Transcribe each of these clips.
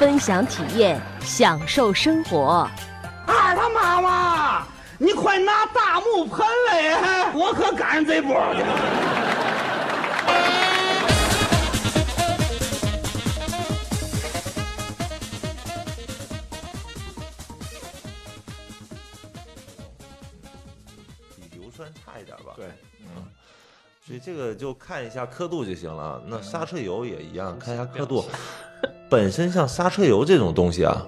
分享体验，享受生活。二他妈妈，你快拿大木盆来，我可赶上这波了。比硫酸差一点吧。对，嗯，所以这个就看一下刻度就行了。那刹车油也一样，看一下刻度。本身像刹车油这种东西啊，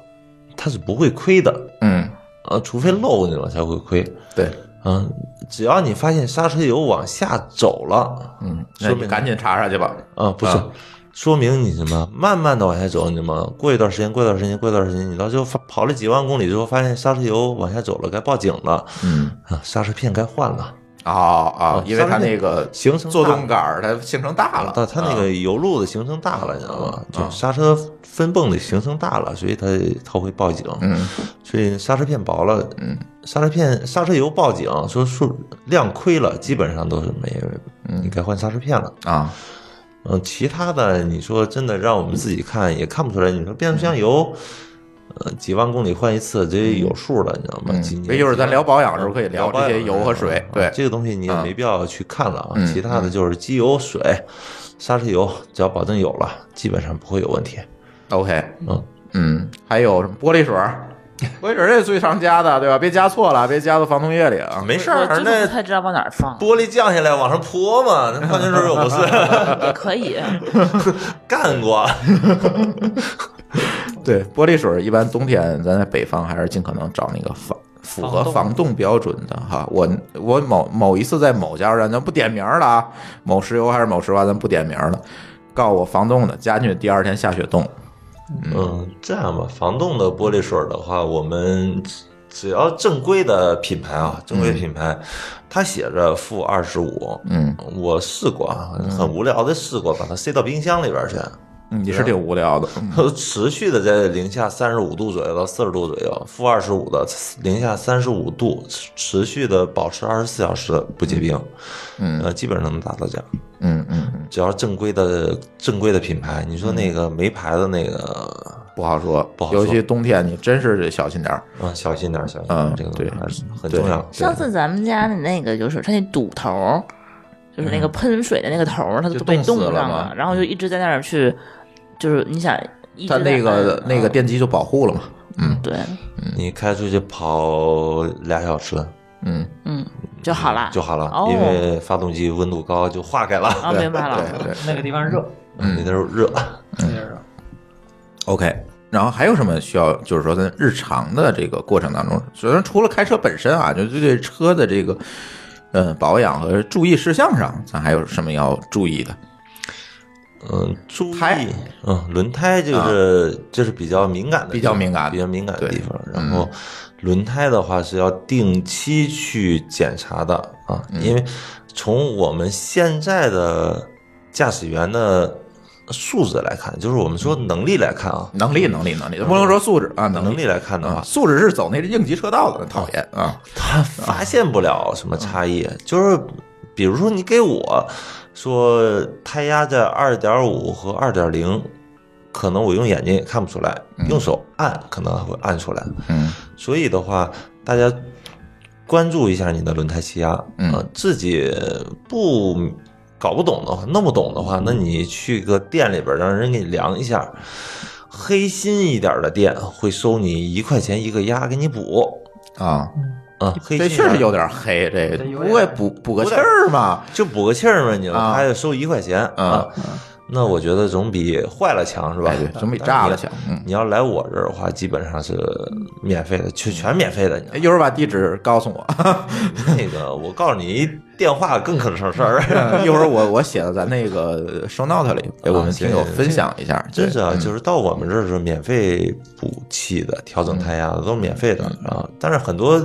它是不会亏的，嗯，啊，除非漏进了才会亏。对，嗯，只要你发现刹车油往下走了，嗯，那说明你赶紧查查去吧。啊，不是啊，说明你什么慢慢的往下走，你什么过一段时间，过一段时间，过一段时间，你到最后发跑了几万公里之后，发现刹车油往下走了，该报警了，嗯，啊，刹车片该换了。哦哦，因为它那个行程做大动杆儿它形成大了，它它那啊个油路的行程大了，你知道吗？就啊刹车分泵的行程大了，所以它它会报警。嗯所以刹车片薄了，嗯，刹车片刹车油报警，说数量亏了，基本上都是没，你该换刹车片了。啊，嗯，其他的你说真的让我们自己看也看不出来。你说变速箱油，呃，几万公里换一次，这有数了，你知道吗？所以一会儿咱聊保养的时候可以聊这些油和水啊对这个东西你也啊没必要去看了啊。嗯其他的就是机油、水、刹车油，只要保证有了，基本上不会有问题。OK，嗯嗯，还有什么玻璃水儿？玻璃水儿这是最常加的，对吧？别加错了，别加到防冻液里啊。没事儿，我真的那不太知道往哪儿放，玻璃降下来往上泼嘛，那矿泉水又不是也可以。干过。对，玻璃水儿一般冬天咱在北方还是尽可能找那个防符合防冻标准的哈。我我某某一次在某加油站，咱不点名了啊，某石油还是某石化，咱不点名了，告诉我防冻的，加进去第二天下雪冻。嗯，这样吧，防冻的玻璃水的话，我们只只要正规的品牌啊，正规品牌，它写着负二十五，嗯。我试过啊，很无聊的试过，把它塞到冰箱里边去，嗯，你是挺无聊的。嗯。持续的在零下三十五度左右到四十度左右，负二十五的零下三十五度，持持续的保持二十四小时不结冰，嗯。呃，基本上能达到这样。嗯嗯嗯，只要正规的正规的品牌，你说那个没牌子那个，不好说，不好说。尤其冬天你真是得小心点儿。啊，小心点儿，小心点嗯，这个对还是很重要。上次咱们家的那个就是它那堵头儿，就是那个喷水的那个头儿，它就都被冻上了嘛。然后就一直在那儿去，就是你想一直它那个那个嗯。电机就保护了嘛。嗯。对，你开出去跑俩小时嗯，嗯，就好了，就好了，哦。因为发动机温度高就化开了，啊，明白了，对对。那个地方热，嗯，那都是热。那个热。OK。然后还有什么需要，就是说在日常的这个过程当中，首先除了开车本身啊，就对车的这个呃保养和注意事项上，咱还有什么要注意的？嗯，注胎。意，嗯，轮胎就是就是比较敏感的，比较敏感。比较敏感的地方。然后轮胎的话是要定期去检查的啊，嗯。因为从我们现在的驾驶员的素质来看，就是我们说能力来看啊，能力，能力，能力，不能说素质啊，能能力来看的啊话，，素质是走那应急车道的，讨厌啊。他发现不了什么差异，就是比如说你给我说胎压在二点五和二点零，可能我用眼睛也看不出来，用手按可能会按出来。嗯。所以的话，大家关注一下你的轮胎气压，嗯。呃自己不搞不懂的话，弄不懂的话，那你去个店里边让人给你量一下。黑心一点的店会收你一块钱一个压给你补。啊，啊，黑这确实有点黑，这个不会补补个气儿吗？就补个气儿嘛，你啊他就收一块钱嗯啊。那我觉得总比坏了强，是吧？总比炸了强。嗯，你要来我这儿的话，基本上是免费的，全全免费的。一会儿把地址告诉我，那个，我告诉你，电话更可省事儿。一会儿我我写到咱那个 show note 里，给我们听友分享一下。真是啊，就是到我们这儿是免费补气的，调整胎压的都是免费的啊。但是很多，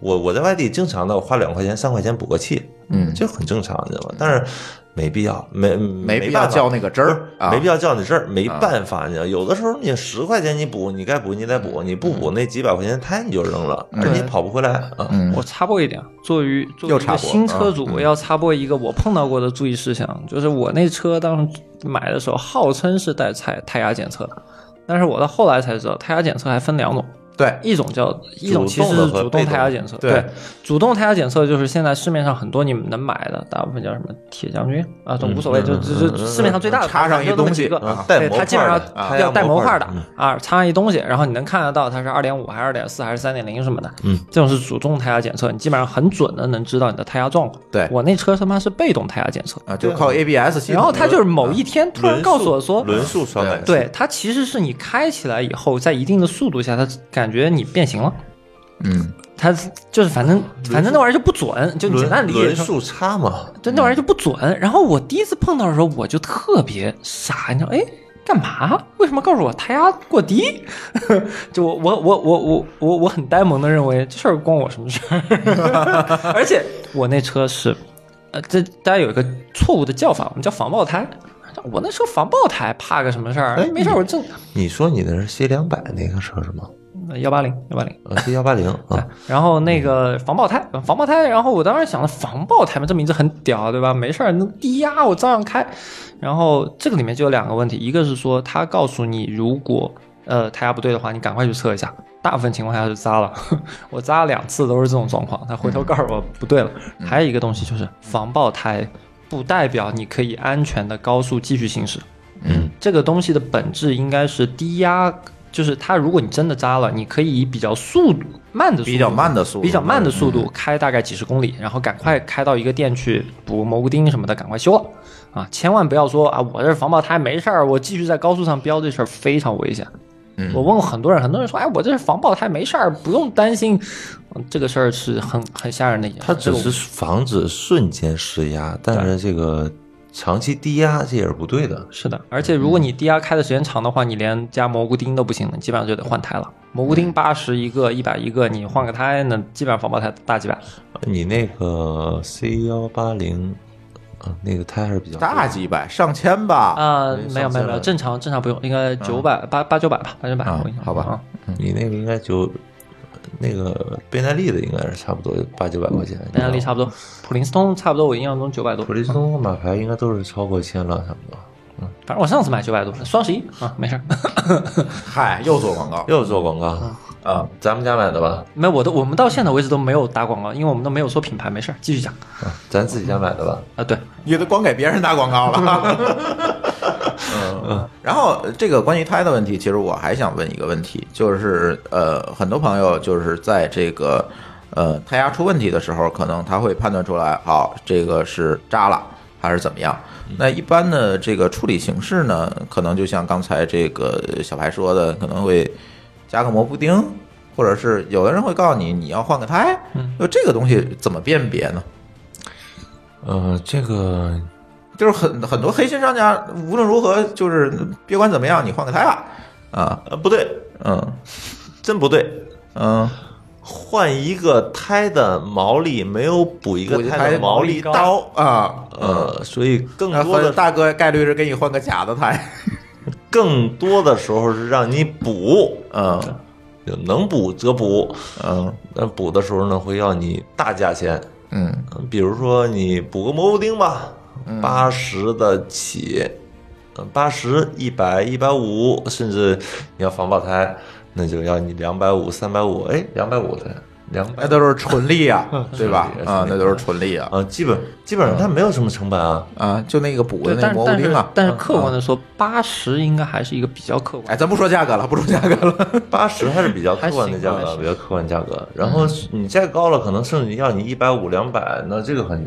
我我在外地经常的花两块钱、三块钱补个气，嗯这很正常，你知道吗？但是没必要，没没必要办法较那个真儿啊没必要较那真儿，没办法，你知道，有的时候你十块钱你补，你该补你得补，你不补那几百块钱胎你就扔了，而你跑不回来啊。嗯我插播一点，作为作为新车主，要插播一个我碰到过的注意事项，就是我那车当时买的时候号称是带胎胎压检测的，但是我到后来才知道，胎压检测还分两种，对，一种叫一种其实主动胎压检测，对。主动胎压检测就是现在市面上很多你们能买的，大部分叫什么铁将军啊，都无所谓，就就就市面上最大的插上一就那么东西几个对，模它基本上要带模块的嗯。啊，插上一东西，然后你能看得到它是二点五还是二点四还是三点零什么的，嗯，这种是主动胎压检测，你基本上很准的能知道你的胎压状况。对。我那车他妈是被动胎压检测，啊，就靠 ABS 系统。然后它就是某一天突然告诉我说，轮速传感器，对，它其实是你开起来以后，在一定的速度下，它感觉你变形了。嗯，它就是反正反正那玩意儿就不准，就简单理解人数差嘛。对，那玩意儿就不准。然后我第一次碰到的时候，我就特别傻，你知道，哎，干嘛？为什么告诉我胎压过低？就我我我我我我我很呆萌的认为这事儿关我什么事儿？而且我那车是，呃，这大家有一个错误的叫法，我们叫防爆胎。我那车防爆胎，怕个什么事儿？哎没事儿，我正你说你的是 C 两百那个车是吗？幺八零幺八零。呃幺八零 啊，然后那个防爆胎，防爆胎，然后我当时想了，防爆胎嘛，这名字很屌，对吧？没事儿，那低压我照样开。然后这个里面就有两个问题，一个是说他告诉你，如果呃胎压不对的话，你赶快去测一下。大部分情况下是扎了，我扎了两次都是这种状况，他回头告诉我不对了。还有一个东西就是防爆胎，不代表你可以安全的高速继续行驶。嗯，这个东西的本质应该是低压，就是它如果你真的扎了，你可以以比较速度慢的速度比较慢的速度比较慢的速度开大概几十公里，然后赶快开到一个店去补蘑菇钉什么的，赶快修了啊！千万不要说啊，我这是防爆胎没事儿，我继续在高速上飙，这事儿非常危险。嗯我问过很多人，很多人说，哎，我这是防爆胎没事儿，不用担心。嗯这个事儿是很很吓人的一件事。它只是防止瞬间失压，但是这个长期低压这也是不对的。是的，而且如果你低压开的时间长的话，你连加蘑菇钉都不行了，你基本上就得换胎了。蘑菇钉八十一个，一百一个，你换个胎，那基本上防爆胎大几百。你那个 C 幺八零，啊，那个胎还是比较大几百、上千吧。啊、没没有没有没有，正常正常不用，应该九百八八九百吧，八九百好吧啊你那个应该就那个倍耐力的应该是差不多八九百块钱，耐力差不多，普林斯通差不多，我印象中九百多普。林斯通马牌应该都是超过千了，差不多。嗯反正我上次买九百多，双十一啊，没事儿。嗨，又做广告又做广告啊！咱们家买的吧？没，我都我们到现在为止都没有打广告，因为我们都没有说品牌，没事儿，继续讲啊，咱自己家买的吧？啊。对，你都光给别人打广告了。嗯，然后这个关于胎的问题，其实我还想问一个问题，就是呃，很多朋友就是在这个呃胎压出问题的时候，可能他会判断出来，好，这个是扎了还是怎么样。那一般的这个处理形式呢，可能就像刚才这个小白说的，可能会加个蘑菇丁，或者是有的人会告诉你你要换个胎，就这个东西怎么辨别呢？呃，这个就是很很多黑心商家，无论如何就是别管怎么样，你换个胎吧，啊，呃不对，嗯 真不对。嗯，换一个胎的毛利没有补一个胎胎的毛利高，啊，呃，所以更多的大哥概率是给你换个假的胎，更多的时候是让你补，嗯。就能补则补，嗯。但补的时候呢会要你大价钱，嗯。嗯比如说你补个蘑菇钉吧，八十的起，八十、一百、一百五，甚至你要防爆胎，那就要你两百五、三百五，哎，两百五的两百那都是纯利啊，对吧啊，那都是纯利啊，啊，基本基本上它没有什么成本啊。啊，就那个补的，那但是但是蘑菇钉啊，但是客观的说，八十应该还是一个比较客观。哎，咱不说价格了，不说价格了，八十还是比较客观的价格，比较客观价格。然后你再高了，可能甚至要你一百五、两百，那这个很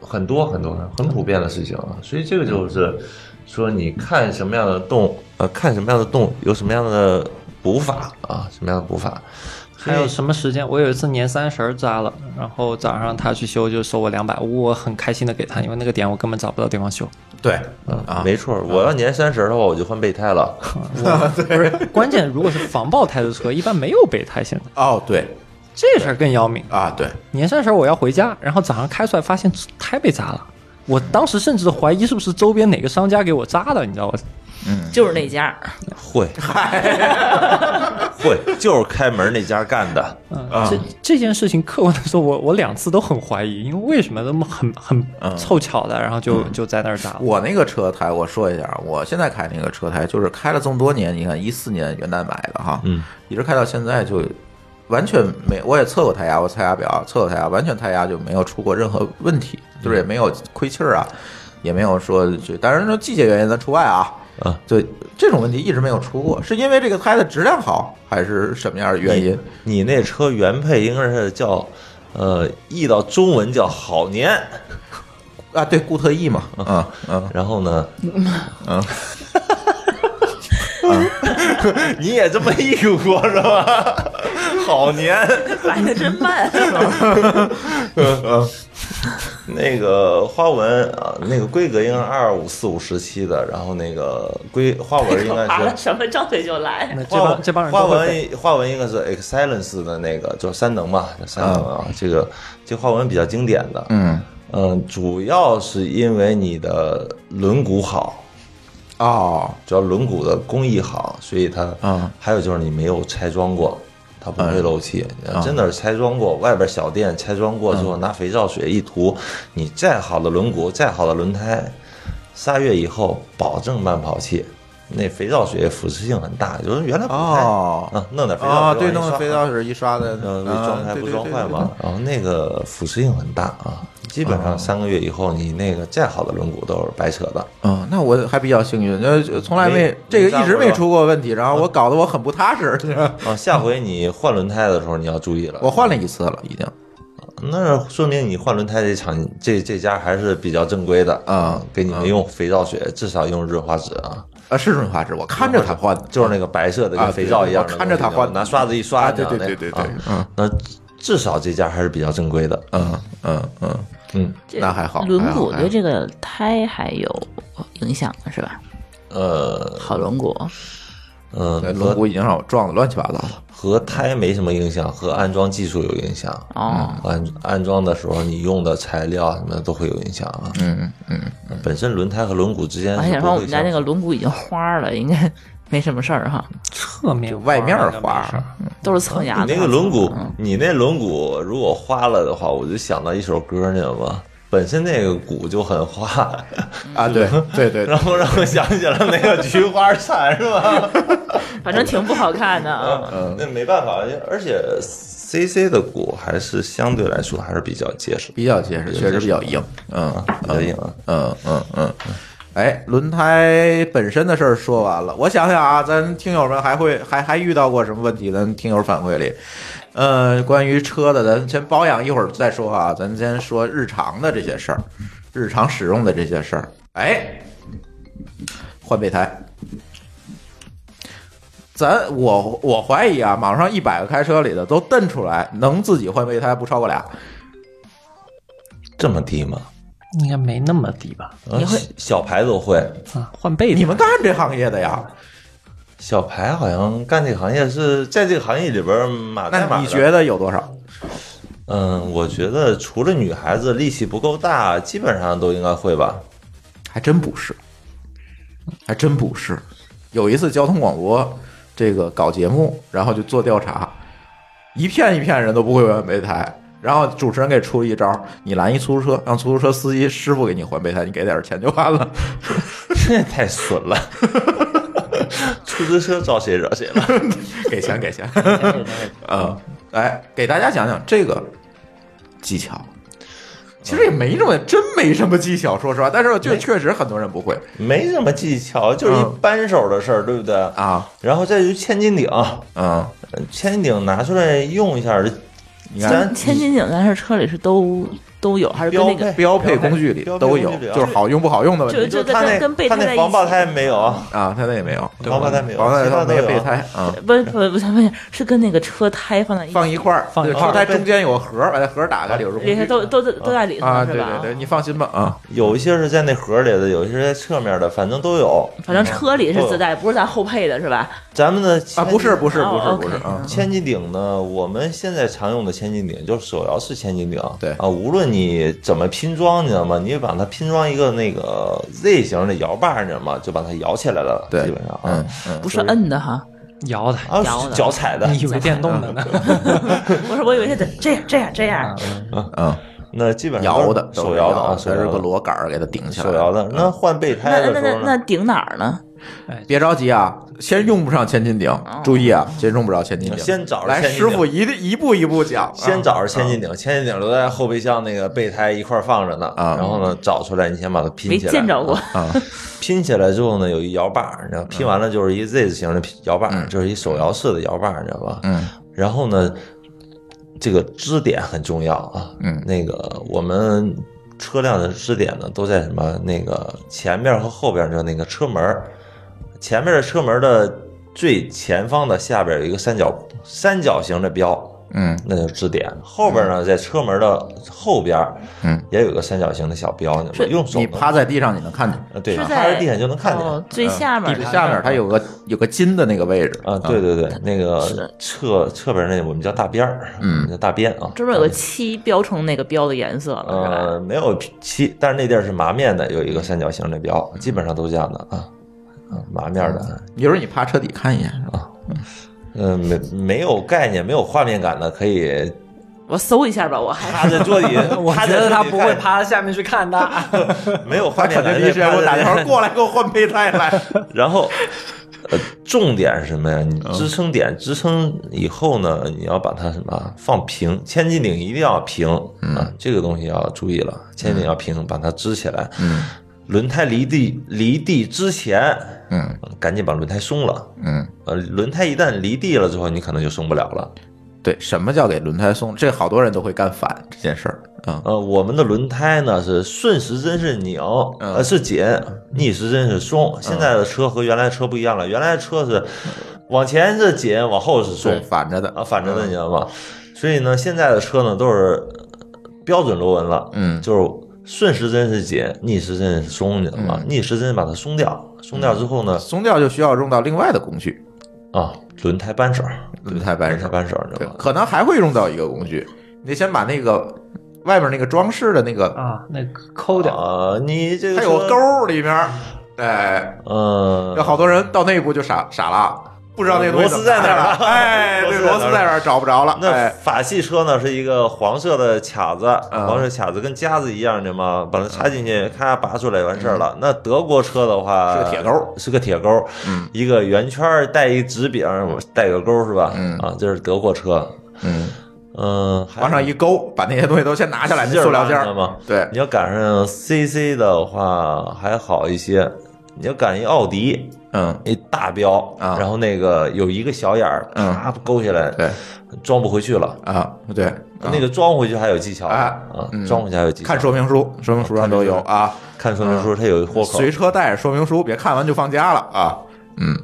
很多很多很普遍的事情啊，所以这个就是说，你看什么样的洞，呃，看什么样的洞有什么样的补法啊，什么样的补法，还有什么时间？我有一次年三十儿扎了，然后早上他去修就收我两百，我很开心的给他，因为那个点我根本找不到地方修。对，嗯啊，没错，我要年三十的话，我就换备胎了。不是，关键如果是防爆胎的车，一般没有备胎。现在哦，对这事儿更要命。啊，对，年三十儿我要回家，然后早上开出来发现胎被扎了，我当时甚至怀疑是不是周边哪个商家给我扎的，你知道吗？就是那家，会，会，就是开门那家干的。嗯，这这件事情客观的说，我我两次都很怀疑，因为为什么那么很很凑巧的，然后就就在那儿打。我那个车胎，我说一下，我现在开那个车胎，就是开了这么多年，你看一四年元旦买的哈，嗯，一直开到现在就完全没，我也测过胎压，我测压表测过胎压，完全胎压就没有出过任何问题，就是也没有亏气儿啊，也没有说就，当然说季节原因咱除外啊，啊，对，这种问题一直没有出过，是因为这个胎的质量好，还是什么样的原因？你那车原配应该是叫，呃，译到中文叫好年。啊，对，固特异嘛，嗯嗯然后呢，嗯，你也这么译过是吧？好年。来的真慢。那个花纹啊，那个规格应该是二五四五十七的，然后那个规花纹应该是什么张嘴就来。那这花这帮人花纹花纹应该是 Excellence 的那个，就是三能嘛，三能啊，这个这花纹比较经典的，嗯，嗯，主要是因为你的轮毂好，哦，主要轮毂的工艺好，所以它，嗯，还有就是你没有拆装过，它不会漏气。嗯真的是拆装过，外边小店拆装过之后，拿肥皂水一涂，你再好的轮毂，再好的轮胎，仨月以后保证慢跑气。那肥皂水腐蚀性很大，就是原来不太哦啊，弄点肥皂啊，对，水往一刷弄个肥皂水一刷的，呃，为啊装胎不装坏嘛，，然后那个腐蚀性很大啊，基本哦上三个月以后，你那个再好的轮毂都是白扯的。对对对嗯，那我还比较幸运，呃，从来没没这个一直没出过问题，然后我搞得我很不踏实。啊，下回你换轮胎的时候你要注意了。我换了一次了，已经。那说明你换轮胎这厂这这家还是比较正规的啊给你们用肥皂水，至少用润滑脂啊，啊，是润滑脂，我看着他换的，就是那个白色的啊跟肥皂一样看着他换的拿刷子一刷啊，这样的，对对对对对啊，嗯那至少这家还是比较正规的。嗯嗯嗯，嗯，这那还好轮毂对这个胎还有影响是吧？呃好轮毂，呃，那轮毂已经让我撞的乱七八糟了。和胎没什么影响，和安装技术有影响。哦安安装的时候你用的材料什么的都会有影响啊。嗯嗯，本身轮胎和轮毂之间我还想是不会说我们家那个轮毂已经花了，应该没什么事儿哈，侧面外面花都是蹭牙的。你那个轮毂嗯，你那轮毂如果花了的话，我就想到一首歌，你知道吗？本身那个鼓就很花，啊，对 对对，然后让我想起了那个菊花残，是吧？反正挺不好看的啊。嗯，那没办法，而且 C C 的鼓还是相对来说还是比较结实，比较结实，确实比较硬。嗯，比较硬啊。嗯嗯嗯。哎，轮胎本身的事儿说完了，我想想啊，咱听友们还会还还遇到过什么问题？咱听友反馈里，呃，关于车的，咱先保养一会儿再说啊，咱先说日常的这些事儿，日常使用的这些事儿。哎，换备胎，咱我我怀疑啊，网上一百个开车里的都瞪出来，能自己换备胎不超过俩。这么低吗？应该没那么低吧？你会小牌都会，啊，换被子你们干这行业的呀？小牌好像干这个行业是在这个行业里边马代码那你觉得有多少？嗯，我觉得除了女孩子力气不够大，基本上都应该会吧。还真不是，还真不是。有一次交通广播这个搞节目，然后就做调查，一片一片人都不会换备胎。然后主持人给出了一招：你拦一出租车，让出租车司机师傅给你还备胎，你给点钱就完了。这 也太损了，出租车招谁惹谁了？给 钱给钱。嗯，哎，给大家讲讲这个技巧。其实也没什么，真没什么技巧，说实话。但是就确实很多人不会没什么技巧，就是扳手的事儿，对不对？啊。然后再就千斤顶，嗯，千斤顶拿出来用一下，你看千斤顶咱这车里是都都有，还是跟那个标配工具里都有就是好用不好用的问题就就他那跟跟备他胎在一那防爆胎没有啊，啊，它那也没有，防爆胎没有防爆胎其他都有备胎啊，不是不是不是不是是跟那个车胎放在一起，放一块儿，放车胎中间有个盒儿，把那盒儿打开里头都都都都在里头啊，是吧？对对对，你放心吧啊，有一些是在那盒里的，有一些是在侧面的，反正都有。反正车里是自带，不是咱后配的是吧？咱们的啊，不是不是不是哦不是啊，千斤顶呢，我们现在常用的千斤顶就是手摇式千斤顶。对。啊，无论你怎么拼装，你知道吗？你把它拼装一个那个 Z 型的摇把，你知道吗？就把它摇起来了，对基本上嗯啊。嗯，不是摁的哈，摇的，啊摇，的脚踩的。你以为电动的呢？不是我以为是得这样这样这样，嗯，那基本上摇的手摇的啊，它是个手摇的，螺杆儿给它顶起来，手摇的。那换备胎那那那的时候呢？那顶哪儿呢？别着急啊，先用不上千斤顶，注意啊，先用不着千斤顶，先找着来，千斤顶师傅一一步一步讲，先啊找着千斤顶，千斤顶留在后备箱那个备胎一块儿放着呢。啊然后呢，找出来，你先把它拼起来。见着过，啊，拼起来之后呢，有一摇把，你知道拼完了就是一 Z 字形的摇把，嗯就是一手摇式的摇把，你知道吧？嗯然后呢，这个支点很重要啊。嗯那个我们车辆的支点呢，都在什么那个前面和后边的那个车门儿，前面的车门的最前方的下边有一个三角三角形的标。嗯那就是支点，后边呢，在车门的后边，嗯，也有个三角形的小标，你用手你趴在地上你能看见。呃，对，趴在在地上就能看见。哦最下面的地下面它有个有个金的那个位置啊，对，对对，那个侧侧边那我们叫大边儿，嗯叫大边啊。专门有个漆标成那个标的颜色了？呃，没有漆，但是那地儿是麻面的，有一个三角形的标，基本上都这样的啊，啊，麻面的，一会儿你趴车底看一眼啊。嗯，没没有概念、没有画面感的，可以我搜一下吧，我还趴在桌底，我觉得他不会趴下面去看的。没有画面感的，肯定第一时间给我打电话过来给我换备胎来。然后，呃，重点是什么呀？你嗯支撑点支撑以后呢，你要把它什么放平，千斤顶一定要平啊，这个东西要注意了，千斤顶要平，把它支起来。嗯轮胎离地离地之前，嗯赶紧把轮胎松了。嗯，呃，轮胎一旦离地了之后，你可能就松不了了。对，什么叫给轮胎松？这好多人都会干反这件事儿啊。呃，我们的轮胎呢是顺时针是拧，嗯呃是紧，逆时针是松。现在的车和原来的车不一样了，原来的车是往前是紧，往后是松，，反着的啊，反着的，你知道吗？所以呢，现在的车呢都是标准螺纹了，嗯就是顺时针是紧，逆时针是松，你知道吗？嗯。逆时针把它松掉，松掉之后呢，松掉就需要用到另外的工具，啊，轮胎扳手，轮胎扳手。轮胎。扳手，你知对道，吗？可能还会用到一个工具，你得先把那个外面那个装饰的那个，啊，那抠掉。啊，你这个车它有个钩，儿里面，哎，嗯，有好多人到那一步就傻傻了，不知道那螺丝在哪儿了，哎，对，螺丝在哪儿找不着了，那哎，法系车呢是一个黄色的卡子，嗯。黄色卡子跟夹子一样的嘛，把它插进去，咔拔出来完事儿了。那德国车的话是个铁钩是个铁钩，嗯。一个圆圈儿带一直柄儿，带个钩是吧？嗯？啊，这是德国车，嗯，嗯，往上一勾，把那些东西都先拿下来，那塑料件吗？对，你要赶上 CC 的话还好一些，你要赶一奥迪。嗯，一大标啊。然后那个有一个小眼儿，嗯。啪勾下来，对，装不回去了。啊，对，啊。那个装回去还有技巧哎啊嗯，装回去还有技巧。看说明书，说明书上都有啊，看说明书，它有一豁口。随车带着说明书，别看完就放家了啊，嗯。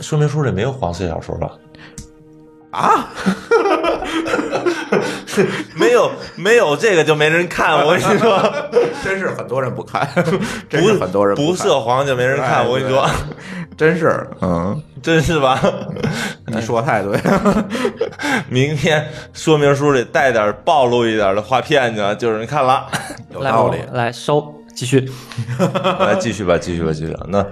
说明书里没有黄色小说吧？啊，没有，没有这个就没人看。我跟你说，真是很多人不看，真是很多人不看涉黄就没人哎看。我跟你说，真是，嗯，真是吧？你说太对了，明天说明书里带点暴露一点的画片去，就有人看了。来有道理。来收，继续。来继续吧，继续吧，继续吧。那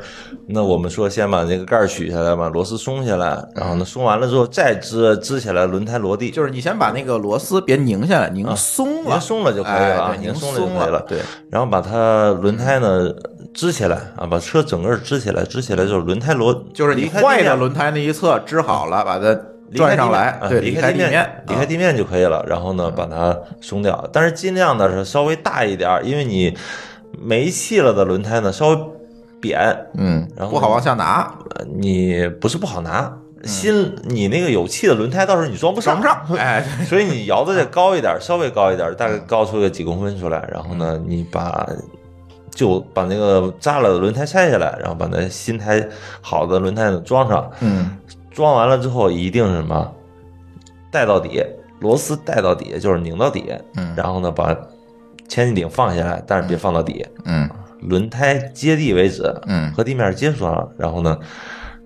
那我们说，先把这个盖儿取下来，把螺丝松下来，然后呢，松完了之后再支支起来，轮胎落地。就是你先把那个螺丝别拧下来，拧松了，拧松了就可以了拧拧松了就可以了。对，然后把它轮胎呢支起来啊，把车整个支起来，支起来之后，轮胎螺就是你坏的轮胎那一侧支好了，把它转上来，啊对，离开地面，，离开地面就可以了。然后呢，把它松掉，但是尽量的是稍微大一点儿，因为你没气了的轮胎呢稍微扁，嗯，然后不好往下拿，呃你不是不好拿，新你那个有气的轮胎，到时候你装不上，装不上 哎，所以你摇的再高一点，稍微高一点，大概高出个几公分出来。然后呢，你把就把那个扎了的轮胎拆下来，然后把那新胎好的轮胎呢装上。嗯装完了之后，一定是什么带到底，螺丝带到底，就是拧到底。嗯然后呢，把前进顶放下来，但是别放到底，嗯轮胎接地为止，嗯和地面接触上了。然后呢，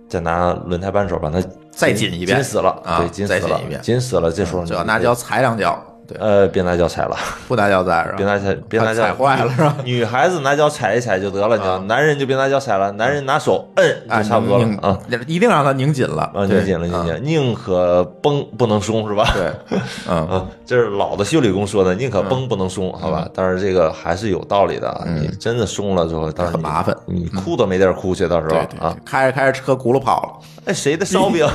再拿轮胎扳手把它再紧一遍紧死了，啊对，紧死了再紧一遍，紧死了。这时候你就要拿脚踩两脚，对，呃，别拿脚踩了，不拿脚踩是吧？别拿脚，别拿脚踩坏了是吧？女孩子拿脚踩一踩就得了，你知道啊男人就别拿脚踩了，男人拿手摁啊，就差不多了啊。，一定让它拧紧了，啊，拧紧了，拧紧宁可绷不能松，是吧？对，嗯啊，这是老的修理工说的，宁可绷不能松，好吧？但是这个还是有道理的啊，你真的松了之后，到时候很麻烦你哭都没地儿哭去，到时候啊，，开着开着车轱辘跑了，哎，谁的烧饼？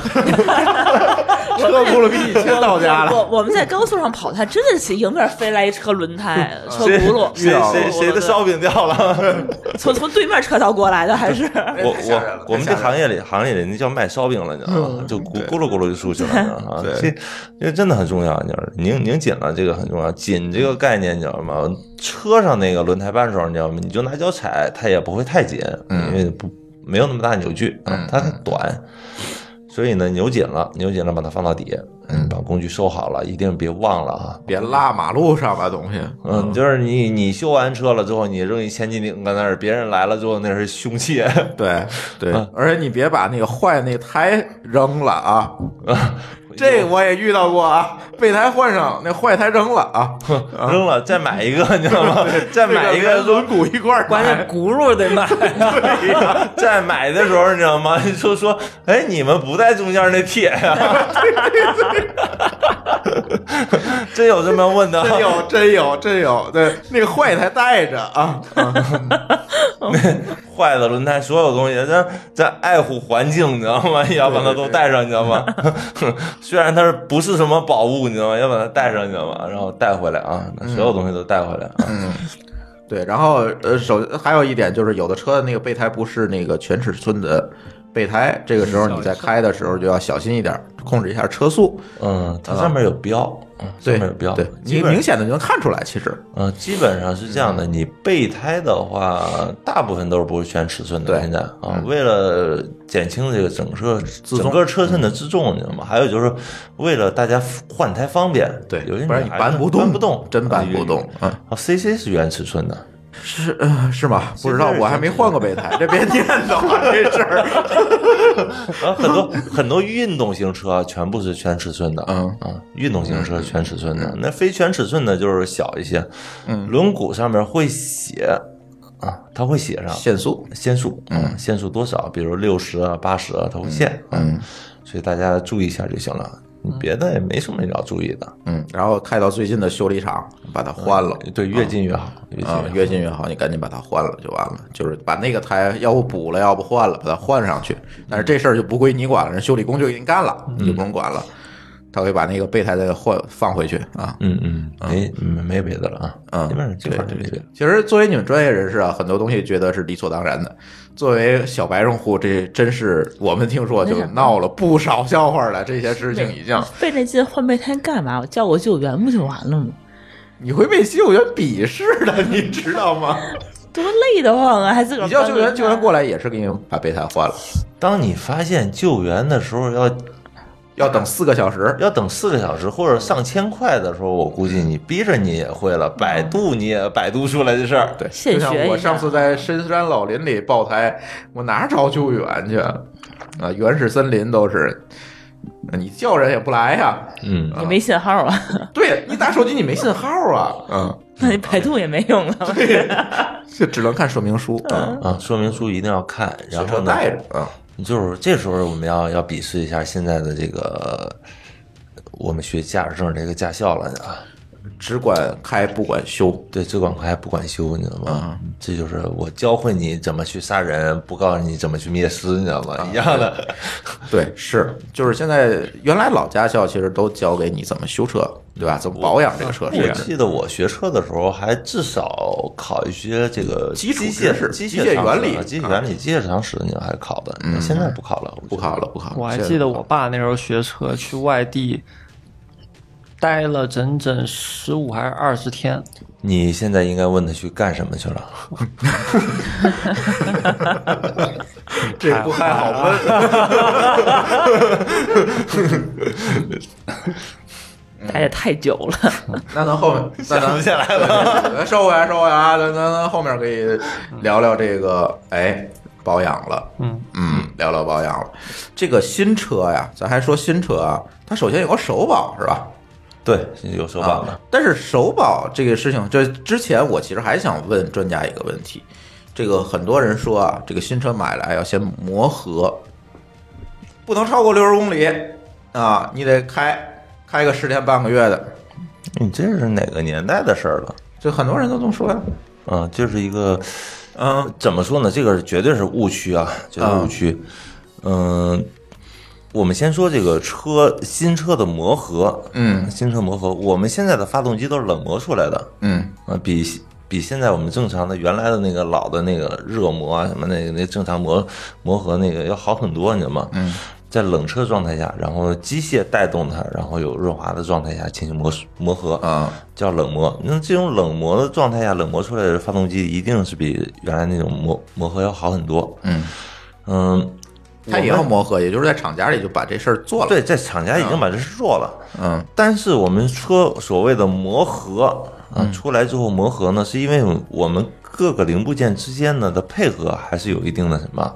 车轱辘比你先到家了。我我们在高速上跑，它真的是迎面飞来一车轮胎、车轱辘，谁谁谁的烧饼掉了？从从对面车道过来的，还是我我我们这行业里行业里那叫卖烧饼了，你知道吗？就咕咕噜咕噜就出去了？对这这真的很重要，你知道吗？拧拧紧了，这个很重要。紧这个概念，你知道吗？车上那个轮胎扳手，你知道吗？你就拿脚踩，它也不会太紧，因为不没有那么大扭矩啊，它很短。所以呢，扭紧了，扭紧了，把它放到底，嗯，把工具收好了，一定别忘了啊。别落马路上把东西，嗯，就是你你修完车了之后，你扔一千斤顶搁那儿，别人来了之后，那是凶器。对对啊，而且你别把那个坏那胎扔了啊！这我也遇到过啊，备胎换上，那坏胎扔了啊，扔了，再买一个，你知道吗？再买一个轮毂一块儿关键轱辘得买。再买的时候，你知道吗？就说，哎，你们不在中间那铁呀、真有这么问的？真有真有真有，对，那个坏胎带着啊 坏的轮胎，所有东西，咱咱爱护环境，你知道吗？也要把它都带上，你知道吗？虽然它是不是什么宝物，你知道吗？要把它带上，你知道吗？然后带回来啊，那所有东西都带回来啊。对，然后呃，首还有一点就是，有的车的那个备胎不是那个全尺寸的备胎，这个时候你在开的时候就要小心一点，控制一下车速。嗯，它上面有标，嗯，上对面有标，对，你明显的就能看出来，其实嗯，基本上是这样的。你备胎的话，大部分都是不会选尺寸的。对现在啊，为了减轻这个整车整个车身的自重，你知道吗？还有就是为了大家换胎方便。对有些你搬不动搬不动，真搬不动啊啊，CC 是原尺寸的。是呃是吗？不知道，我还没换过备胎，这别念叨啊这事儿。然后很多很多运动型车全部是全尺寸的，嗯啊，运动型车全尺寸的，那非全尺寸的就是小一些，嗯，轮毂上面会写啊，它会写上限速，限速，嗯，限速多少？比如六十啊、八十啊，它会限，嗯，所以大家注意一下就行了。你别的也没什么要注意的，嗯，然后开到最近的修理厂把它换了。对，越近越好，越近啊，越近越好，你赶紧把它换了就完了。就是把那个胎要不补了，要不换了，把它换上去。但是这事儿就不归你管了，人修理工就已经干了，你就不用管了。他会把那个备胎再换放回去啊。嗯嗯，没没没别的了啊，嗯，基本上这对块儿就没别的。其实作为你们专业人士啊，很多东西觉得是理所当然的。作为小白用户，这真是我们听说就闹了不少笑话了。这些事情已经，费那劲换备胎干嘛？我叫个救援不就完了吗？你会被救援鄙视的，你知道吗？多累得慌啊！还自个儿你叫救援，救援过来也是给你把备胎换了，当你发现救援的时候要要等四个小时。要等四个小时或者上千块的时候，我估计你逼着你也会了，百度你也百度出来这事儿。对，就像我上次在深山老林里爆胎，我哪找救援去啊？啊，原始森林都是，你叫人也不来呀。嗯，你没信号啊，对你打手机你没信号啊，嗯，那你百度也没用了。就只能看说明书啊，啊，说明书一定要看，然后呢，带着啊。就是这时候我们要要比试一下现在的这个我们学驾驶证这个驾校了啊。只管开不管修。对，只管开不管修，你知道吗？嗯这就是我教会你怎么去杀人，不告诉你怎么去灭尸，你知道吗？一样的。对，是，就是现在原来老驾校其实都教给你怎么修车，对吧？怎么保养这个车是我。记得我学车的时候，还至少考一些这个基础机械知识机机械原理机械原理、机械常识，你还考的。嗯现在不考了，不考了，不考了。我还记得我爸那时候学车去外地，待了整整十五还是二十天。你现在应该问他去干什么去了？这不太好问。待也太久了。那咱后面，那咱下来了。咱收回来，收回来啊！咱咱咱后面可以聊聊这个，哎，保养了。嗯嗯，聊聊保养了。这个新车呀，咱还说新车啊，它首先有个首保是吧？对，有首保的啊。但是首保这个事情，这之前我其实还想问专家一个问题。这个很多人说啊，这个新车买来要先磨合，不能超过六十公里啊，你得开开个十天半个月的。你这是哪个年代的事儿了？就很多人都这么说呀。啊，就是一个，嗯，怎么说呢？这个绝对是误区啊，绝对误区。嗯，我们先说这个车新车的磨合，嗯。新车磨合，我们现在的发动机都是冷磨出来的，嗯。啊，比比现在我们正常的原来的那个老的那个热磨啊什么那个那正常磨磨合那个要好很多，你知道吗？嗯，在冷车状态下，然后机械带动它，然后有润滑的状态下进行磨磨合，啊。叫冷磨。那这种冷磨的状态下，冷磨出来的发动机一定是比原来那种磨磨合要好很多。嗯，嗯，他也要磨合，也就是在厂家里就把这事儿做了。对，在厂家已经把这事做了。嗯但是我们车所谓的磨合啊，出来之后磨合呢，是因为我们各个零部件之间呢的配合还是有一定的什么。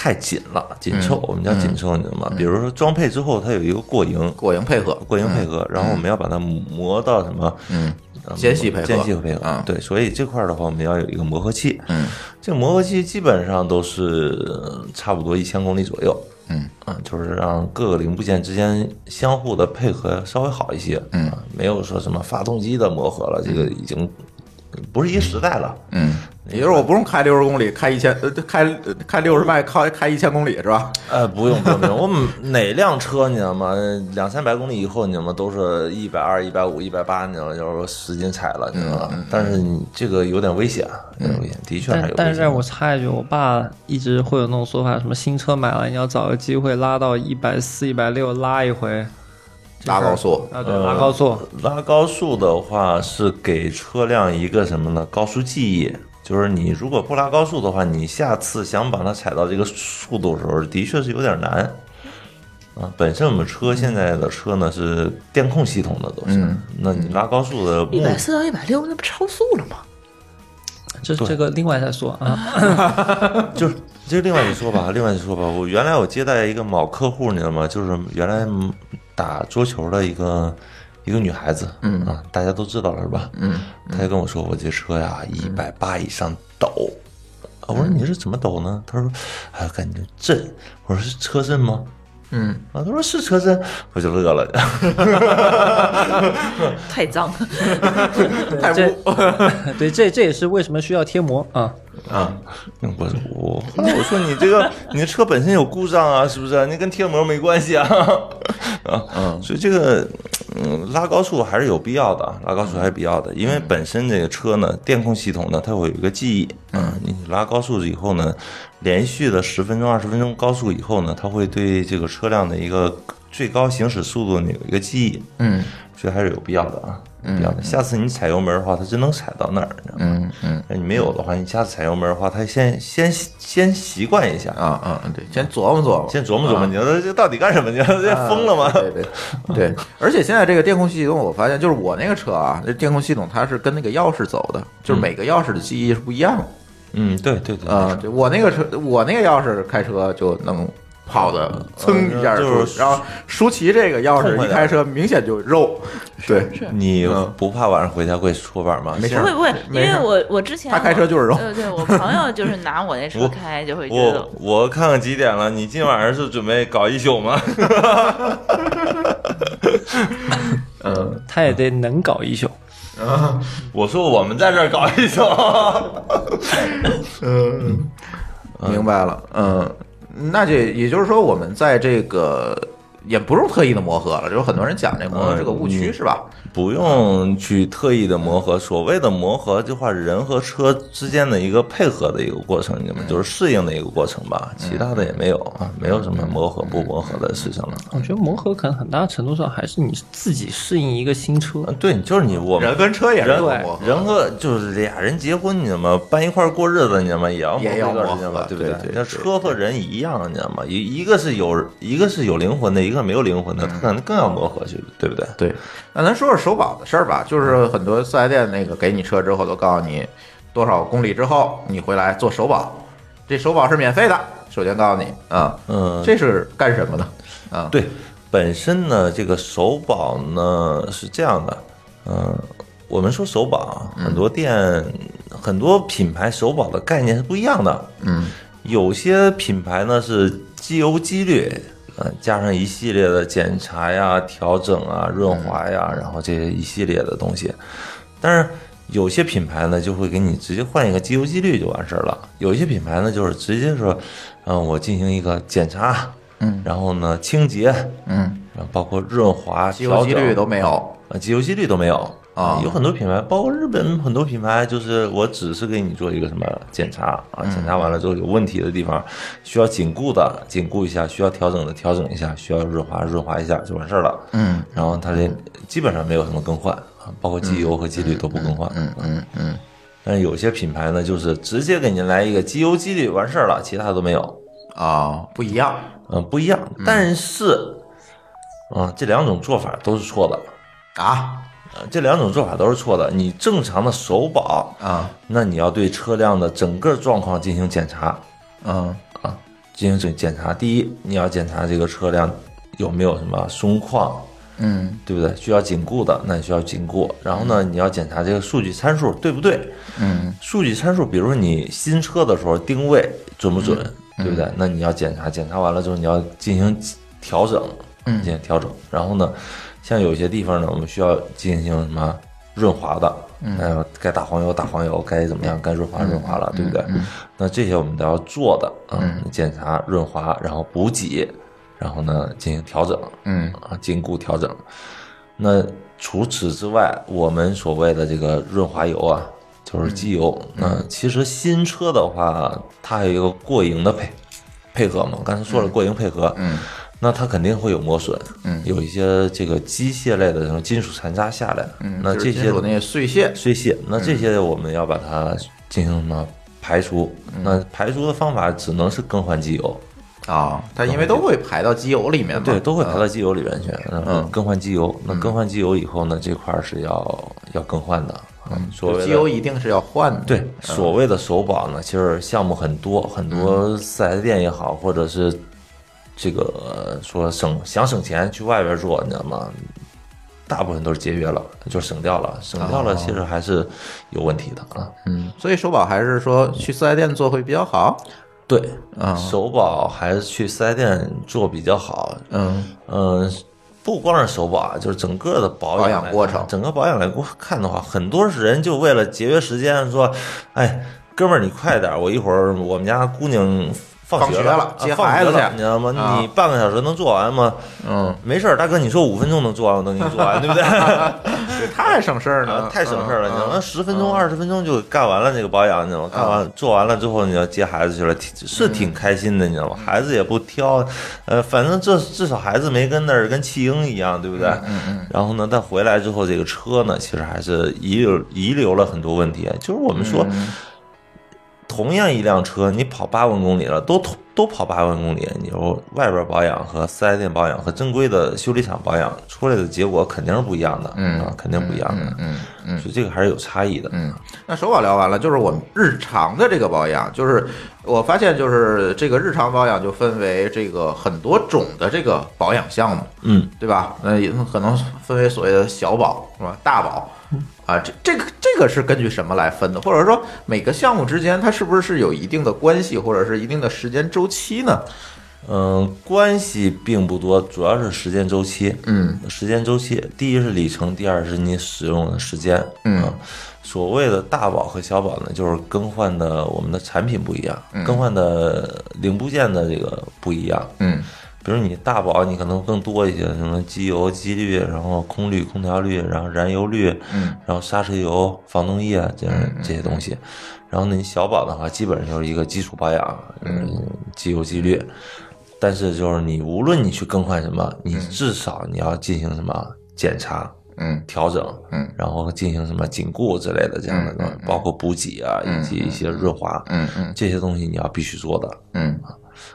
太紧了，紧凑，我们叫紧凑，你知道吗？比如说装配之后，它有一个过营，过营配合，过营配合，然后我们要把它磨到什么？嗯呃间隙配合间隙配合啊。对，所以这块儿的话，我们要有一个磨合期。嗯这个磨合期基本上都是呃差不多一千公里左右。嗯啊，就是让各个零部件之间相互的配合稍微好一些。嗯啊，没有说什么发动机的磨合了，这个已经不是一时代了。嗯，也就是我不用开六十公里，开一千，呃，开呃开六十迈，开开一千公里是吧？呃，不用不用不用，我们哪辆车你知道吗？两三百公里以后，你知道吗？都是一百二、一百五、一百八，你知道吗？就是说使劲踩了，你知道吗？但是你这个有点危险，有点危险，的确还是有危险。但但是我插一句，我爸一直会有那种说法，什么新车买了你要找个机会拉到一百四、一百六拉一回，拉高速，啊，对，拉高速，拉高速的话是给车辆一个什么呢？高速记忆，就是你如果不拉高速的话，你下次想把它踩到这个速度的时候，的确是有点难。啊，本身我们车现在的车呢是电控系统的都是，嗯那你拉高速的目一百四到一百六，那不超速了吗？这这个另外再说啊。就是这另外一说吧，另外一说吧，我原来我接待一个某客户，你知道吗？就是原来打桌球的一个一个女孩子，嗯啊，大家都知道了是吧？嗯，她就跟我说，我这车呀一百八以上抖。啊我说你是怎么抖呢？她说，哎，感觉震。我说是车震吗？嗯啊，他说是车身，我就乐了。太脏，太污，对，这这也是为什么需要贴膜啊。啊，我我后来我说你这个你的车本身有故障啊，是不是？那跟贴膜没关系啊。啊，嗯所以这个嗯拉高速还是有必要的，拉高速还是必要的，因为本身这个车呢，电控系统呢，它会有一个记忆，嗯，你拉高速以后呢，连续的十分钟、二十分钟高速以后呢，它会对这个车辆的一个最高行驶速度呢有一个记忆，嗯。所以还是有必要的啊，有必要的。下次你踩油门的话，它真能踩到那儿，你知道吗？嗯嗯。那你没有的话，你下次踩油门的话，它先先先习惯一下，啊啊，对，先琢磨琢磨，先琢磨琢磨，啊。你说这到底干什么？你说这疯了吗？对对对，而且现在这个电控系统，我发现就是我那个车啊，这电控系统它是跟那个钥匙走的，就是每个钥匙的记忆是不一样的嗯，对对对，啊。对我那个车，我那个钥匙开车就能跑的噌一下就是，然后舒淇这个钥匙一开车明显就肉，对，你嗯不怕晚上回家会出板吗？没事不会不会，因为我我之前他开车就是肉对对，我朋友就是拿我那车开，就会觉得我我看看几点了？你今晚上是准备搞一宿吗？嗯 他也得能搞一宿。啊，我说我们在这儿搞一宿，嗯，明白了，嗯，那就也就是说，我们在这个也不用特意的磨合了，就是很多人讲这磨合是个误区，嗯。是吧？不用去特意的磨合。所谓的磨合，就话人和车之间的一个配合的一个过程，你们就是适应的一个过程吧。其他的也没有啊，没有什么磨合不磨合的事情了。我觉得磨合可能很大程度上还是你自己适应一个新车。嗯，对，就是你我们人跟车也磨合，人和就是俩人结婚，你知道吗？搬一块儿过日子，你知道吗？也要也要磨合一段时间吧，对不对对对那车和人一样，你知道吗？一一个是有一个是有灵魂的，一个没有灵魂的，他可能更要磨合去，对不对？对，那咱说说首保的事儿吧，就是很多四 S 店那个给你车之后都告诉你多少公里之后你回来做首保，这首保是免费的，首先告诉你啊，嗯，这是干什么的啊？对，本身呢，这个首保呢是这样的，嗯、我们说首保啊，很多店、很多品牌首保的概念是不一样的。嗯，有些品牌呢是机油机滤，呃，加上一系列的检查呀、调整啊、润滑呀，然后这些一系列的东西。但是有些品牌呢就会给你直接换一个机油机滤就完事儿了，有一些品牌呢就是直接说，嗯、我进行一个检查，嗯然后呢清洁，嗯，然后包括润滑、机油机滤都没有，有呃，机油机滤都没有啊有很多品牌，包括日本很多品牌，就是我只是给你做一个什么检查啊，检查完了之后有问题的地方需要紧固的紧固一下，需要调整的调整一下，需要润滑润滑一下就完事儿了。嗯然后它这基本上没有什么更换啊，包括机油和机滤都不更换。嗯嗯嗯但是有些品牌呢，就是直接给您来一个机油机滤完事儿了，其他都没有。啊，不一样嗯，不一样。但是，啊，这两种做法都是错的。啊呃，这两种做法都是错的。你正常的首保，啊那你要对车辆的整个状况进行检查嗯啊，进行检检查。第一，你要检查这个车辆有没有什么松旷，嗯对不对？需要紧固的，那你需要紧固。然后呢，你要检查这个数据参数对不对？嗯数据参数，比如说你新车的时候定位准不准，对不对？那你要检查，检查完了之后你要进行调整，嗯进行调整。然后呢，像有些地方呢，我们需要进行什么润滑的，嗯，该打黄油打黄油，该怎么样该润滑润滑了，对不对？那这些我们都要做的，嗯，检查润滑，然后补给，然后呢进行调整，嗯啊，紧固调整。那除此之外，我们所谓的这个润滑油啊，就是机油。那其实新车的话，它还有一个过盈的配配合嘛，刚才说了过盈配合，嗯那它肯定会有磨损，嗯有一些这个机械类的这种金属残渣下来，嗯，那这些那些碎屑碎屑，那这些我们要把它进行什么排除？那排除的方法只能是更换机油。啊，它因为都会排到机油里面嘛，对，都会排啊到机油里面去。嗯嗯，更换机油，那更换机油以后呢，这块儿是要要更换的。嗯，所谓机油一定是要换的，对所谓的首保呢，其实项目很多，很多四 S 店也好，或者是这个呃说省想省钱去外边做，你知道吗？大部分都是节约了，就省掉了，省掉了，其实还是有问题的啊。嗯，所以首保还是说去四 S 店做会比较好，对，啊首保还是去四 S 店做比较好。嗯嗯，不光是首保啊，就是整个的保保养过程整个保养来看的话，很多人就为了节约时间，说，哎，哥们儿你快点儿，我一会儿我们家姑娘放放学了，了接孩子去你知道吗？啊你半个小时能做完吗？嗯，没事儿，大哥，你说五分钟能做完，我能给你做完，对不对？这 太省事儿了啊，太省事儿了，你知道吗？嗯十分钟、二十分钟就干完了这个保养，你知道吗？干完做完了之后，你要接孩子去了，是挺开心的，你知道吗？孩子也不挑，呃，反正这至少孩子没跟那儿跟弃婴一样，对不对？嗯嗯然后呢，但回来之后，这个车呢，其实还是遗留遗留了很多问题。就是我们说，嗯同样一辆车，你跑八万公里了，都都跑八万公里，你说外边保养和四 S 店保养和正规的修理厂保养出来的结果肯定是不一样的，嗯啊，肯定不一样的。嗯嗯所以这个还是有差异的。嗯，那首保聊完了，就是我们日常的这个保养，就是我发现就是这个日常保养就分为这个很多种的这个保养项目，嗯，对吧？那也可能分为所谓的小保是吧？大保 啊，这这个这个是根据什么来分的？或者说每个项目之间它是不是是有一定的关系，或者是一定的时间周期呢？嗯，关系并不多，主要是时间周期。嗯，时间周期，第一是里程，第二是你使用的时间。嗯啊所谓的大保和小保呢，就是更换的我们的产品不一样，更换的零部件的这个不一样。嗯比如你大保，你可能更多一些，什么机油、机滤，然后空滤、空调滤，然后燃油滤，嗯，然后刹车油、防冻液这样这些东西。然后呢，你小保的话，基本上就是一个基础保养，嗯，机油、机滤。但是就是你无论你去更换什么，你至少你要进行什么检查、嗯。调整，嗯，然后进行什么紧固之类的这样的东西，包括补给啊，以及一些润滑，嗯嗯这些东西你要必须做的。嗯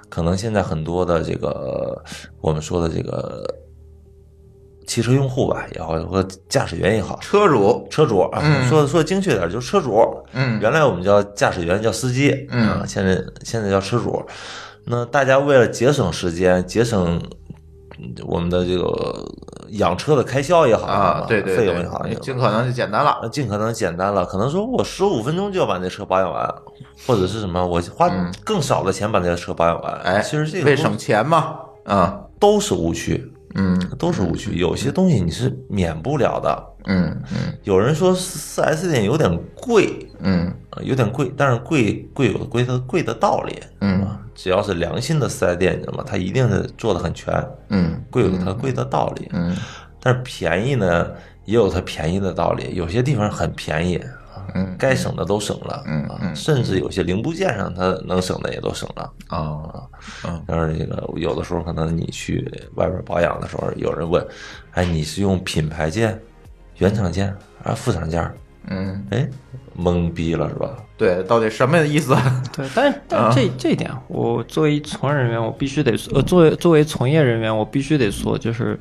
可能现在很多的这个我们说的这个汽车用户吧，也好，或者驾驶员也好，车主，车主啊，嗯说说精确点就是车主。嗯原来我们叫驾驶员，叫司机，嗯啊，现在现在叫车主。那大家为了节省时间，节省嗯我们的这个养车的开销也好啊，对对费用也好，对，尽可能就简单了。呃尽可能简单了，可能说我十五分钟就要把那车保养完，或者是什么，我花更少的钱把那个车保养完。哎，其实这个为省钱嘛，啊，都是误区，嗯都是误区。有些东西你是免不了的。嗯嗯有人说四 S 店有点贵，嗯呃有点贵，但是贵贵有贵的贵的道理。嗯啊，只要是良心的四 S 店，你知道吗？它一定是做的很全，嗯贵有它贵的道理。嗯但是便宜呢，也有它便宜的道理。有些地方很便宜，啊嗯该省的都省了，嗯甚至有些零部件上它能省的也都省了。啊嗯但是这个有的时候可能你去外边保养的时候，有人问，哎，你是用品牌件、原厂件还是副厂件？嗯，哎，懵逼了是吧？对，到底什么意思？对，但是 但是这这一点，我作为从业人员，我必须得说，呃，作为作为从业人员，我必须得说，就是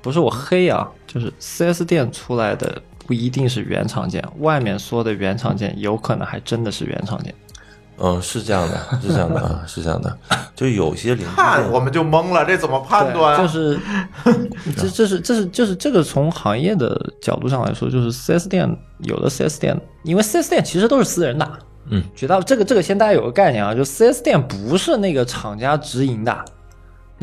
不是我黑啊，就是 4S 店出来的不一定是原厂件，外面说的原厂件有可能还真的是原厂件。嗯，是这样的，是这样的啊，是这样的，就有些零部件判我们就懵了，这怎么判断啊？就是 这这是这是就是这个从行业的角度上来说，就是 4S 店有的 4S 店，因为 4S 店其实都是私人的，嗯，绝大这个这个先大家有个概念啊，就 4S 店不是那个厂家直营的。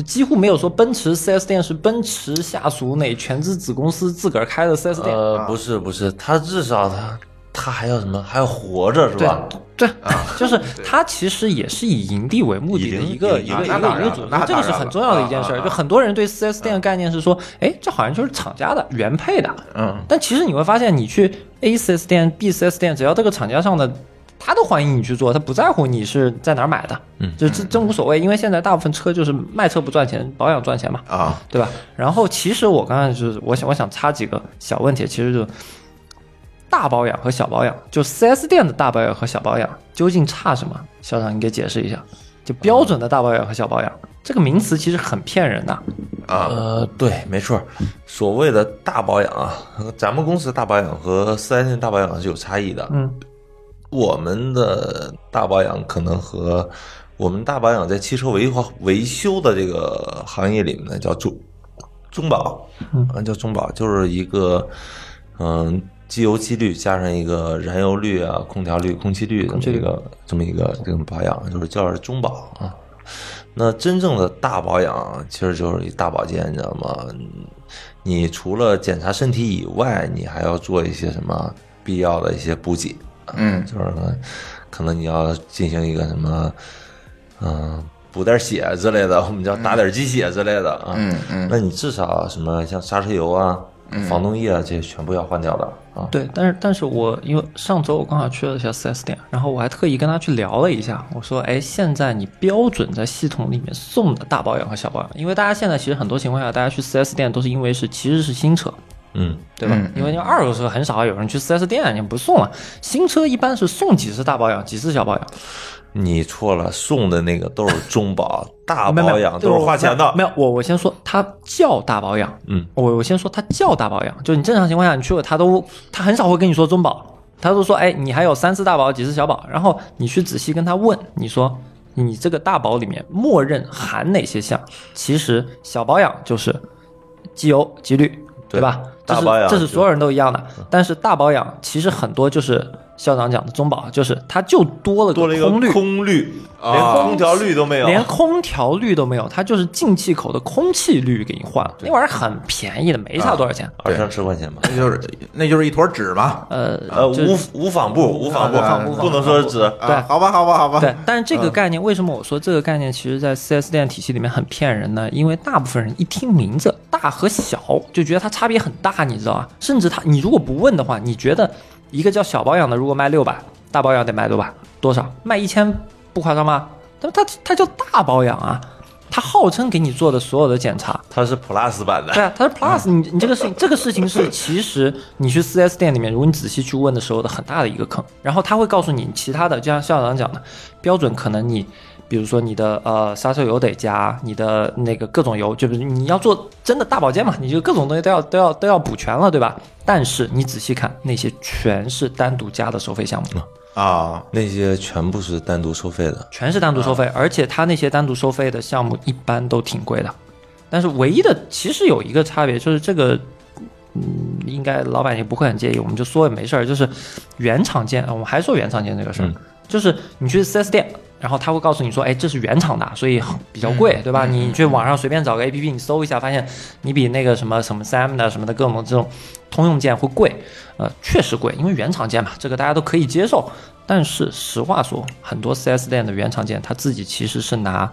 几乎没有说奔驰 4S 店是奔驰下属哪全资子公司自个儿开的 4S 店，呃，不是不是，他至少他他还要什么？还要活着是吧？对，就是他其实也是以营地为目的的一个一个一个一个组织，这个是很重要的一件事就很多人对 4S 店的概念是说，哎，这好像就是厂家的原配的，嗯。但其实你会发现，你去 A 4S 店、B 4S 店，只要这个厂家上的，他都欢迎你去做，他不在乎你是在哪儿买的，嗯。就这真无所谓，因为现在大部分车就是卖车不赚钱，保养赚钱嘛，啊，对吧？然后其实我刚才就是我想我想插几个小问题，其实就大保养和小保养，就 4S 店的大保养和小保养究竟差什么？校长，你给解释一下。就标准的大保养和小保养这个名词其实很骗人的。啊，呃，对，没错儿。所谓的大保养啊，咱们公司的大保养和 4S 店大保养是有差异的。嗯，我们的大保养可能和我们大保养在汽车维护维修的这个行业里面呢，叫中中保，嗯啊，叫中保，就是一个嗯。机油机滤加上一个燃油滤啊、空调滤、空气滤这么一个这么一个这种保养，就是叫中保啊。那真正的大保养其实就是一大保健，你知道吗？你除了检查身体以外，你还要做一些什么必要的一些补给，嗯就是呢可能你要进行一个什么，嗯、补点血之类的，我们叫打点鸡血之类的啊。嗯嗯那你至少什么像刹车油啊、防冻液啊，这些全部要换掉的啊。对，但是但是我因为上周我刚好去了一下 4S 店，然后我还特意跟他去聊了一下，我说，哎，现在你标准在系统里面送的大保养和小保养，因为大家现在其实很多情况下，大家去 4S 店都是因为是其实是新车，嗯，对吧？嗯因为你二手车很少有人去 4S 店，你不送了，新车一般是送几次大保养，几次小保养，你错了，送的那个都是中保，大保养都是花钱的。没有，我我先说，它叫大保养，嗯，我我先说它叫大保养，就你正常情况下你去了，他都他很少会跟你说中保，他都说，哎，你还有三次大保，几次小保，然后你去仔细跟他问，你说你这个大保里面默认含哪些项？其实小保养就是机油、机滤，对吧？这是大保养就这是所有人都一样的，但是大保养其实很多就是校长讲的中保，就是它就多了多了一个空滤，空滤，啊连空调滤都没有。连空调滤都没有，它就是进气口的空气滤给你换了，那玩意儿很便宜的，没差多少钱。二三十块钱吧。那就是那就是一坨纸嘛。呃呃，就无无纺布，无纺布，啊不能说是纸。对啊，好吧，好吧，好吧。对，但是这个嗯概念，为什么我说这个概念其实在 4S 店体系里面很骗人呢？因为大部分人一听名字大和小，就觉得它差别很大，你知道吧？甚至他，你如果不问的话，你觉得一个叫小保养的，如果卖六百，大保养得卖多少？多少？卖一千不夸张吧？但它它叫大保养啊，它号称给你做的所有的检查，它是 Plus 版的对，啊，它是 Plus，你你这个事情，这个事情是其实你去 4S 店里面，如果你仔细去问的时候的很大的一个坑，然后他会告诉你其他的，就像校长讲的，标准可能你。比如说你的呃刹车油得加，你的那个各种油，就是你要做真的大保健嘛，你就各种东西都要都要都要补全了，对吧？但是你仔细看，那些全是单独加的收费项目，啊，那些全部是单独收费的。全是单独收费，而且它那些单独收费的项目一般都挺贵的。但是唯一的其实有一个差别，就是这个，嗯，应该老板也不会很介意，我们就说也没事儿。就是原厂件，我们还说原厂件这个事儿，嗯就是你去 4S 店，然后他会告诉你说，哎，这是原厂的，所以比较贵，对吧？你去网上随便找个 APP，你搜一下，发现你比那个什么什么 Sam 的什么的各种这种通用件会贵，呃，确实贵，因为原厂件嘛，这个大家都可以接受。但是实话说，很多 4S 店的原厂件，他自己其实是拿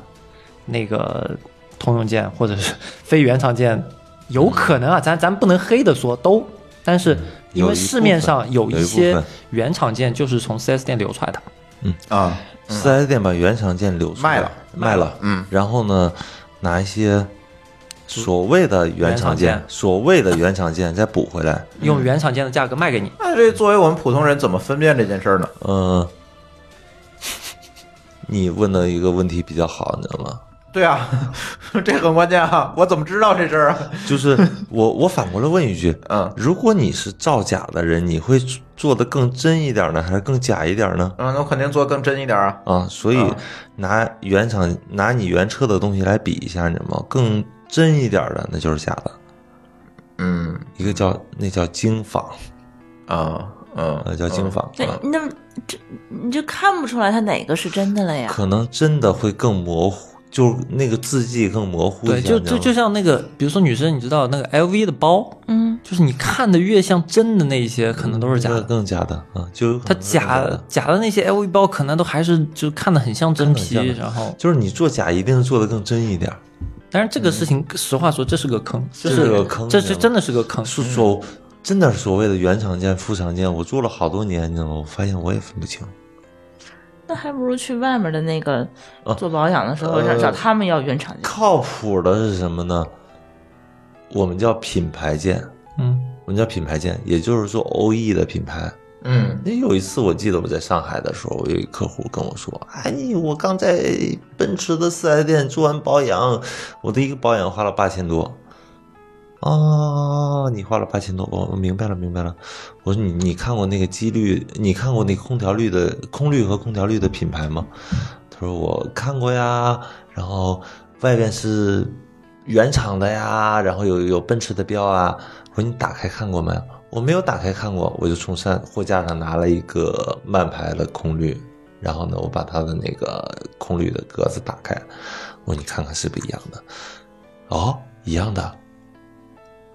那个通用件或者是非原厂件，有可能啊，咱咱不能黑的说都，但是因为市面上有一部有一些原厂件就是从 4S 店流出来的，嗯。啊，四 S 店把原厂件留出来卖了卖了，嗯，然后呢，拿一些所谓的原厂件原厂件，所谓的原厂件再补回来。用原厂件的价格卖给你。那这作为我们普通人怎么分辨这件事儿呢？嗯，你问的一个问题比较好，你知道吗？对啊，这很关键啊！我怎么知道这事儿啊？就是我我反过来问一句，嗯如果你是造假的人，你会做的更真一点呢，还是更假一点呢？嗯，那我肯定做更真一点啊。啊，所以啊拿原厂拿你原车的东西来比一下，你知道吗？更真一点的那就是假的，嗯一个叫那叫精仿，啊嗯，那叫精仿，对啊，那这你就看不出来它哪个是真的了呀？可能真的会更模糊，就那个字迹更模糊对，一下。你知道吗就就就像那个，比如说女生，你知道那个 LV 的包，嗯，就是你看的越像真的那一些，可能都是假那个的。更假的啊，就它假。假的那些 LV 包，可能都还是就看的很像真皮然后，就是你做假一定是做的更真一点，但是这个事情，实话说，这是个坑，这这是个坑这是真的是个坑。是所真的所谓的原厂件、副厂件，我做了好多年，你知道吗？我发现我也分不清。那还不如去外面的那个啊做保养的时候，找呃找他们要原厂件。靠谱的是什么呢？我们叫品牌件，嗯，我们叫品牌件，也就是说 OE 的品牌。嗯那有一次我记得我在上海的时候，我有一客户跟我说：“哎，我刚在奔驰的四 S 店做完保养，我的一个保养花了八千多。”哦，你花了八千多，我我明白了，明白了。我说你你看过那个机滤，你看过那空调滤的空滤和空调滤的品牌吗？他说我看过呀，然后外边是原厂的呀，然后有有奔驰的标啊。我说你打开看过没？我没有打开看过，我就从上货架上拿了一个慢牌的空滤，然后呢，我把它的那个空滤的格子打开，我说你看看是不是一样的？哦，一样的。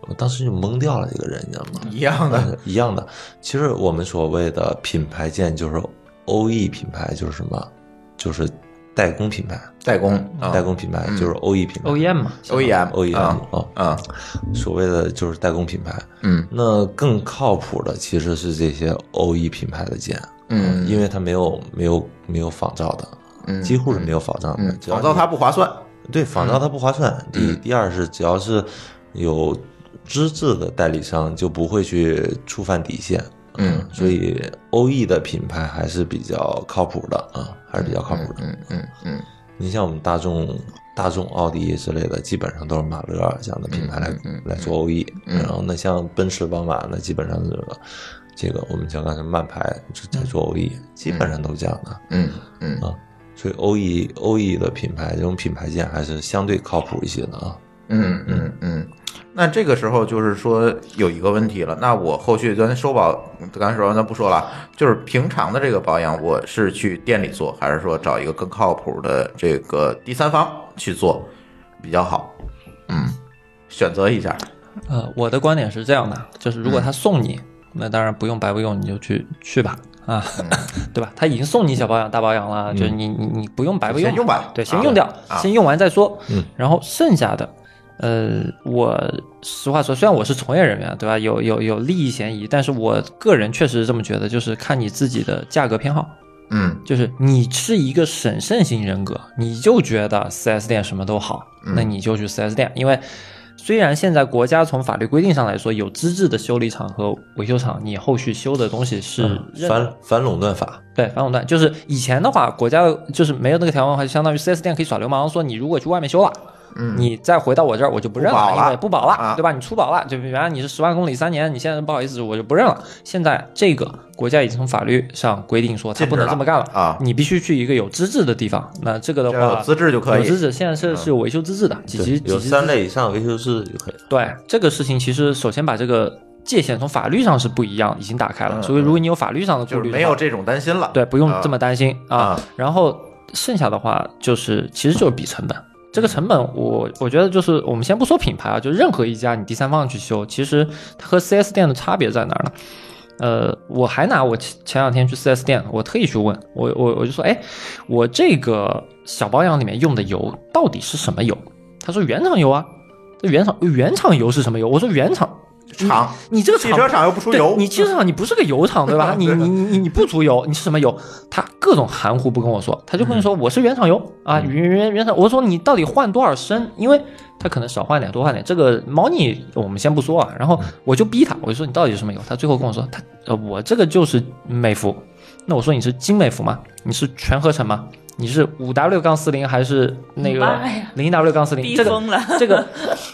我当时就懵掉了，这个人你知道吗？一样的呃一样的。其实我们所谓的品牌件就是 OE 品牌，就是什么？就是代工品牌，代工啊代工品牌就是 OE 品牌 OEM 嘛 OEM OEM 啊哦，啊所谓的就是代工品牌。嗯那更靠谱的其实是这些 OE 品牌的件，嗯因为它没有没有没有仿造的，嗯几乎是没有仿造的仿造它不划算。对仿造它不划算。第一，第二是只要是有资质的代理商就不会去触犯底线。嗯所以 OE 的品牌还是比较靠谱的啊，还是比较靠谱的。嗯嗯嗯你像我们大众、大众、奥迪之类的，基本上都是马勒这样的品牌来、来做 OE、嗯然后那，像奔驰、宝马，那基本上是这个我们叫刚才慢牌在做 OE，、基本上都这样的。嗯嗯啊，所以欧 E 欧 E 的品牌这种品牌线还是相对靠谱一些的啊。嗯嗯嗯，那这个时候就是说有一个问题了，那我后续咱收保，刚才说咱不说了，就是平常的这个保养，我是去店里做，还是说找一个更靠谱的这个第三方去做比较好？嗯，选择一下。呃，我的观点是这样的，就是如果他送你，那当然不用白不用，你就去去吧，啊，对吧？他已经送你小保养、大保养了，就是你你你不用白不用，先用吧对，先啊用掉，啊先用完再说。嗯，然后剩下的，呃，我实话说，虽然我是从业人员，对吧？有有有利益嫌疑，但是我个人确实是这么觉得，就是看你自己的价格偏好。嗯就是你是一个审慎型人格，你就觉得 4S 店什么都好，那你就去 4S 店。因为虽然现在国家从法律规定上来说有资质的修理厂和维修厂，你后续修的东西是反反垄断法，对反垄断，就是以前的话，国家就是没有那个条文的话，就相当于 4S 店可以耍流氓，说你如果去外面修了。嗯，你再回到我这儿，我就不认了，因为不保了，啊对吧？你出保了，就原来你是十万公里三年，你现在不好意思，我就不认了。现在这个国家已经从法律上规定说，他不能这么干了啊你必须去一个有资质的地方。那这个的话，有资质就可以有资质，现在是是有维修资质的，几级，有几级三类以上维修资质就可以了。对这个事情，其实首先把这个界限从法律上是不一样，已经打开了。嗯所以如果你有法律上的顾虑没有这种担心了。对，不用这么啊担心啊。啊然后剩下的话就是，其实就是比成本。这个成本我，我觉得就是我们先不说品牌啊，就任何一家你第三方去修，其实它和 4S 店的差别在哪儿呢？呃，我还拿我前前两天去 4S 店，我特意去问我，我我就说，哎，我这个小保养里面用的油到底是什么油？他说原厂油啊，这原厂原厂油是什么油？我说原厂厂，你这个汽车厂又不出对油，你汽车厂你不是个油厂对吧？你你你你你不足油，你是什么油？他各种含糊不跟我说，他就跟你说我是原厂油啊，原原原厂。我说你到底换多少升？因为他可能少换点多换点，这个猫腻我们先不说啊。然后我就逼他，我就说你到底是什么油？他最后跟我说他呃我这个就是美孚。那我说你是精美孚吗？你是全合成吗？你是五 W 杠四零还是那个零 W 杠四零？这个逼疯了这个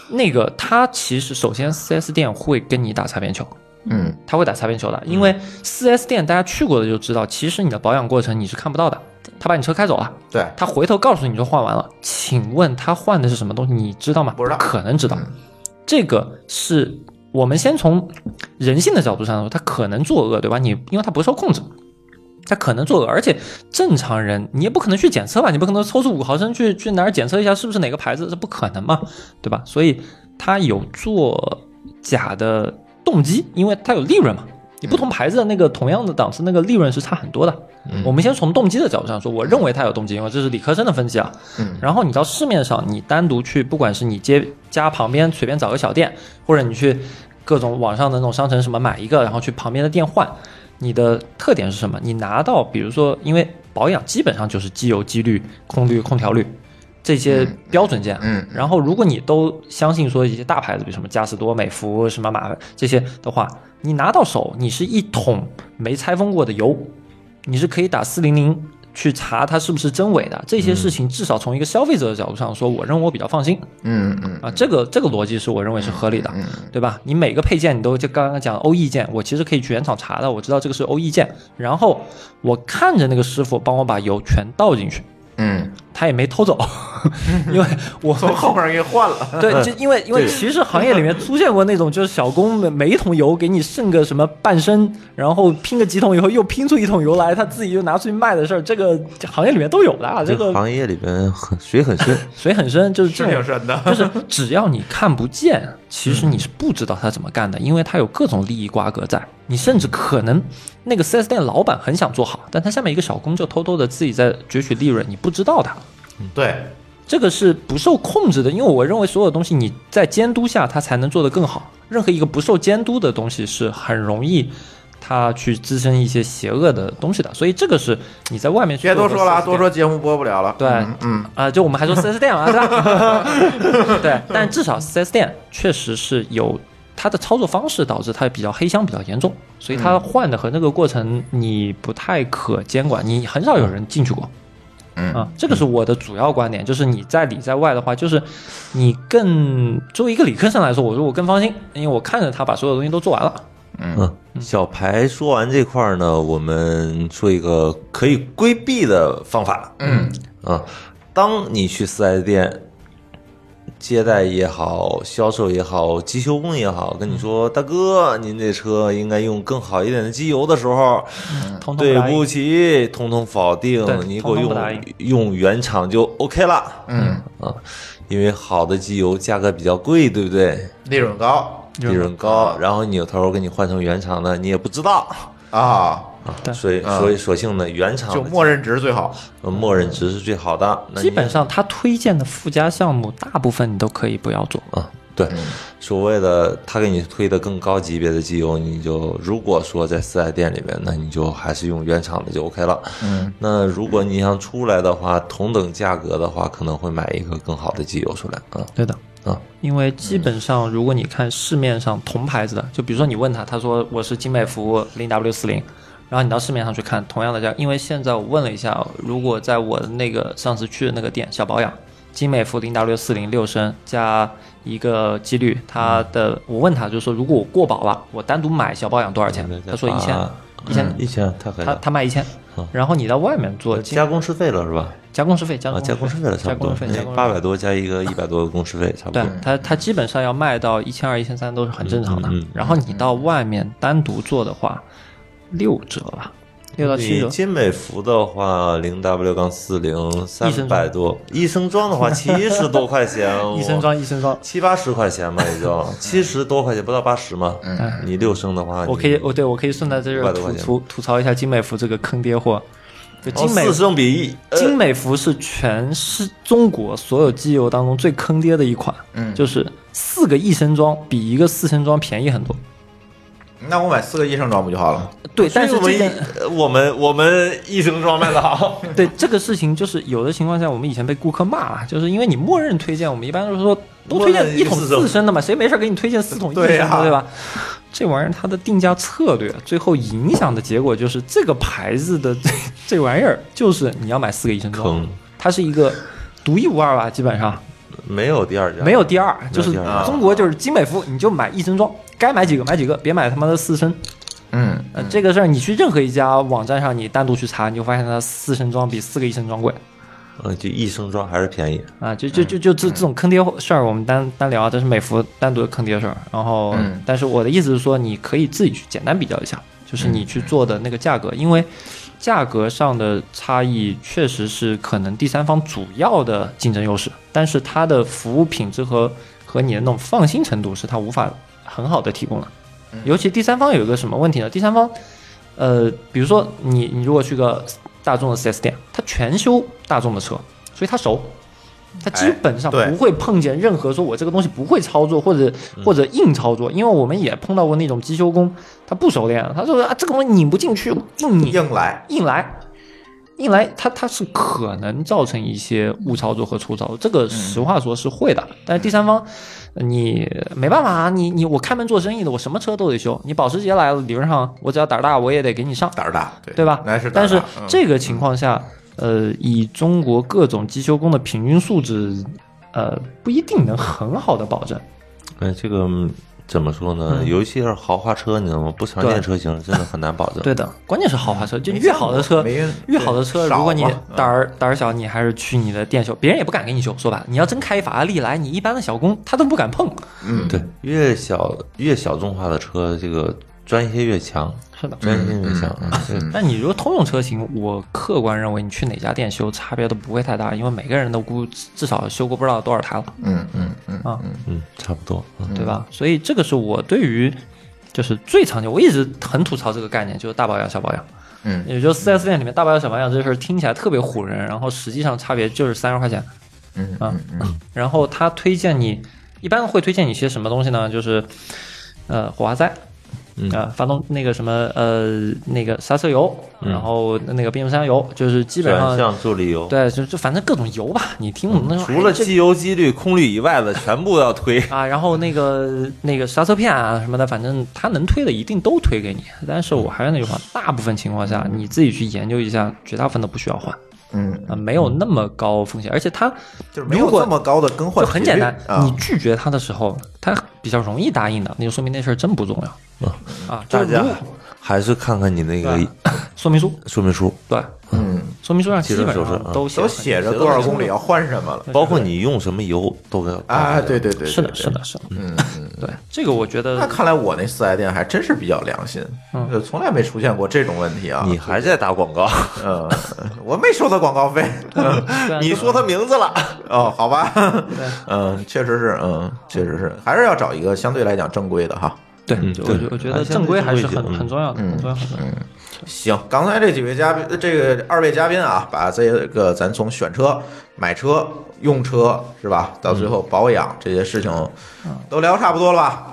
那个，它其实首先 4S 店会跟你打擦边球，嗯他会打擦边球的，因为 4S 店大家去过的就知道，其实你的保养过程你是看不到的，他把你车开走了，对，他回头告诉你就换完了，请问他换的是什么东西？你知道吗？不知道可能知道嗯。这个是我们先从人性的角度上说，他可能作恶，对吧？你因为他不受控制。他可能作恶，而且正常人你也不可能去检测吧，你不可能抽出五毫升去去哪儿检测一下是不是哪个牌子，这不可能嘛，对吧？所以他有做假的动机，因为他有利润嘛。你不同牌子的那个同样的档次，那个利润是差很多的。我们先从动机的角度上说，我认为他有动机，因为这是理科生的分析啊。嗯然后你到市面上，你单独去，不管是你街家旁边随便找个小店，或者你去各种网上的那种商城什么买一个，然后去旁边的店换，你的特点是什么？你拿到，比如说，因为保养基本上就是机油、机滤、空滤、空调滤这些标准件。嗯然后如果你都相信说一些大牌子，比如什么嘉实多、美孚、什么马这些的话，你拿到手，你是一桶没拆封过的油，你是可以打四零零去查它是不是真伪的。这些事情至少从一个消费者的角度上说，我认为我比较放心嗯嗯啊。这个这个逻辑是我认为是合理的，嗯对吧？你每个配件你都就刚刚讲欧 E 件，我其实可以去原厂查的，我知道这个是欧 E 件，然后我看着那个师傅帮我把油全倒进去，嗯，他也没偷走，因为我从后面给换了。对，就因为因为其实行业里面出现过那种，就是小工每每一桶油给你剩个什么半升，然后拼个几桶以后又拼出一桶油来，他自己就拿出去卖的事儿，这个行业里面都有的啊。这个行业里边很水很深，水很深，就是这深的，就是只要你看不见，其实你是不知道他怎么干的，因为他有各种利益瓜葛在。你甚至可能那个 4S 店老板很想做好，但他下面一个小工就偷偷的自己在攫取利润，你不知道他。对，这个是不受控制的，因为我认为所有东西你在监督下，它才能做得更好。任何一个不受监督的东西是很容易它去滋生一些邪恶的东西的，所以这个是你在外面去别多说了啊，多说节目播不了了。对嗯嗯啊、就我们还说四 S 店啊，对吧？对，但至少四 S 店确实是有它的操作方式导致它比较黑箱比较严重，所以它换的和那个过程你不太可监管，你很少有人进去过。嗯。啊，这个是我的主要观点，就是你在里在外的话，就是你更作为一个理科生来说，我说我更放心，因为我看着他把所有东西都做完了。嗯，小排说完这块儿呢，我们说一个可以规避的方法。嗯。啊，当你去四 S 店接待也好，销售也好，机修工也好，跟你说，大哥，您这车应该用更好一点的机油的时候，对通通答应。不起，通通否定，你给我用用原厂就 OK 了。嗯，啊，因为好的机油价格比较贵，对不对？利润高。利润高，然后扭头给你换成原厂的，你也不知道。啊，对所以嗯所以索性呢，原厂就默认值最好。呃默认值是最好的。那基本上他推荐的附加项目，大部分你都可以不要做。啊，对，嗯所谓的他给你推的更高级别的机油，你就如果说在四 S 店里面，那你就还是用原厂的就 OK 了。嗯，那如果你想出来的话，同等价格的话，可能会买一个更好的机油出来啊对的，啊，因为基本上如果你看市面上同牌子的，就比如说你问他，他说我是金美孚零 W 四零，然后你到市面上去看同样的价，因为现在我问了一下，如果在我的那个上次去的那个店小保养，金美孚零 W 四零六升加一个机滤，它的我问他就是说，如果我过保了，我单独买小保养多少钱？他说一千，一千，一千，他。他卖一千嗯，然后你到外面做加工时费了是吧？加工时费，加啊，工加工时费了，差不多加工时，费，加工八百多加一个一百多的工时费，差不对多。它，它基本上要卖到一千二、一千三都是很正常的。然后你到外面单独做的话，六折吧，六到七折。你金美孚的话，零 W 杠四零三百多，一升装的话七十多块钱，一升装，一升装，七八十块钱吧，也就 七十多块钱，不到八十嘛。嗯你六升的话，我可以，我对我可以顺带在这500儿吐多块钱吐吐槽一下金美孚这个坑爹货。就哦金美四升比一，呃金美孚是全是中国所有机油当中最坑爹的一款，嗯就是四个一升装比一个四升装便宜很多。那我买四个医生装不就好了？对，但是我们我们我们益生装卖的好，对这个事情，就是有的情况下，我们以前被顾客骂，就是因为你默认推荐，我们一般都是说都推荐一桶四升的嘛，谁没事给你推荐四桶一升的，对吧？这玩意儿它的定价策略，最后影响的结果就是这个牌子的这这玩意儿，就是你要买四个医生装，它是一个独一无二吧，基本上没有第二家，没有第二，就是中国就是金美孚，你就买益生装，该买几个买几个，别买他妈的四升。嗯，呃，这个事儿你去任何一家网站上，你单独去查，你就发现它四升装比四个一升装贵。嗯，就一升装还是便宜。啊，就就就就这这种坑爹事儿，我们单单聊，这是美孚单独的坑爹事儿。然后，嗯但是我的意思是说，你可以自己去简单比较一下，就是你去做的那个价格，因为价格上的差异确实是可能第三方主要的竞争优势，但是它的服务品质和和你的那种放心程度是它无法很好的提供了。尤其第三方有一个什么问题呢？第三方，呃，比如说你你如果去个大众的 4S 店，他全修大众的车，所以他熟，他基本上不会碰见任何说我这个东西不会操作或者或者硬操作，因为我们也碰到过那种机修工，他不熟练，他说啊这个东西拧不进去，硬拧硬来，硬来。硬来，它它是可能造成一些误操作和粗操作，这个实话说是会的。但是第三方，你没办法啊，你你我开门做生意的，我什么车都得修。你保时捷来了，理论上我只要胆儿大，我也得给你上。胆儿大，对对吧？是但是这个情况下，呃，以中国各种机修工的平均素质，呃，不一定能很好的保证。哎，这个嗯怎么说呢？嗯尤其是豪华车，你知道吗？不常见车型真的很难保证。对的，关键是豪华车，就没越好的车越好的车，如果你胆儿胆儿小，你还是去你的店修，别人也不敢给你修。说白了，你要真开法拉利来，你一般的小工他都不敢碰。嗯，对，越小越小众化的车，这个专业性越强，是的。专业性越强。但你如果通用车型，我客观认为你去哪家店修差别都不会太大，因为每个人都估至少修过不知道多少台了。嗯嗯嗯啊嗯，差不多。嗯对吧？所以这个是我对于就是最常见，我一直很吐槽这个概念，就是大保养、小保养。嗯也就是4 S 店里面大保养、小保养这事儿听起来特别唬人，然后实际上差别就是三十块钱嗯啊嗯嗯。然后他推荐你，一般会推荐你些什么东西呢？就是呃火花塞。嗯啊，发动那个什么呃，那个刹车油，嗯然后那个变速箱油，就是基本上转向助力油，对，就就反正各种油吧，你听懂那种。哎这除了机油、机滤、空滤以外的，全部要推。啊，然后那个那个刹车片啊什么的，反正它能推的一定都推给你。但是我还是那句话，大部分情况下你自己去研究一下，绝大部分都不需要换嗯，啊，没有那么高风险，而且它就是没有如果这么高的更换就，很简单，啊你拒绝他的时候，他比较容易答应的，那就说明那事儿真不重要。啊，啊大家如还是看看你那个说明书，说明书，对，嗯，说明书上基本上都写都写着多少公里要换什么了。包括你用什么油都给啊？对对对，是的，是的，是的，嗯嗯。对，这个我觉得那看来我那四 S 店还真是比较良心，从来没出现过这种问题啊。你还在打广告，嗯，我没收他广告费。你说他名字了，哦，好吧，嗯，确实是，嗯，确实是，还是要找一个相对来讲正规的哈。对，我觉我觉得正规还是很很重要的，很重要很重要。行，刚才这几位嘉宾，这个二位嘉宾啊，把这个咱从选车、买车、用车是吧，到最后保养这些事情都聊差不多了吧？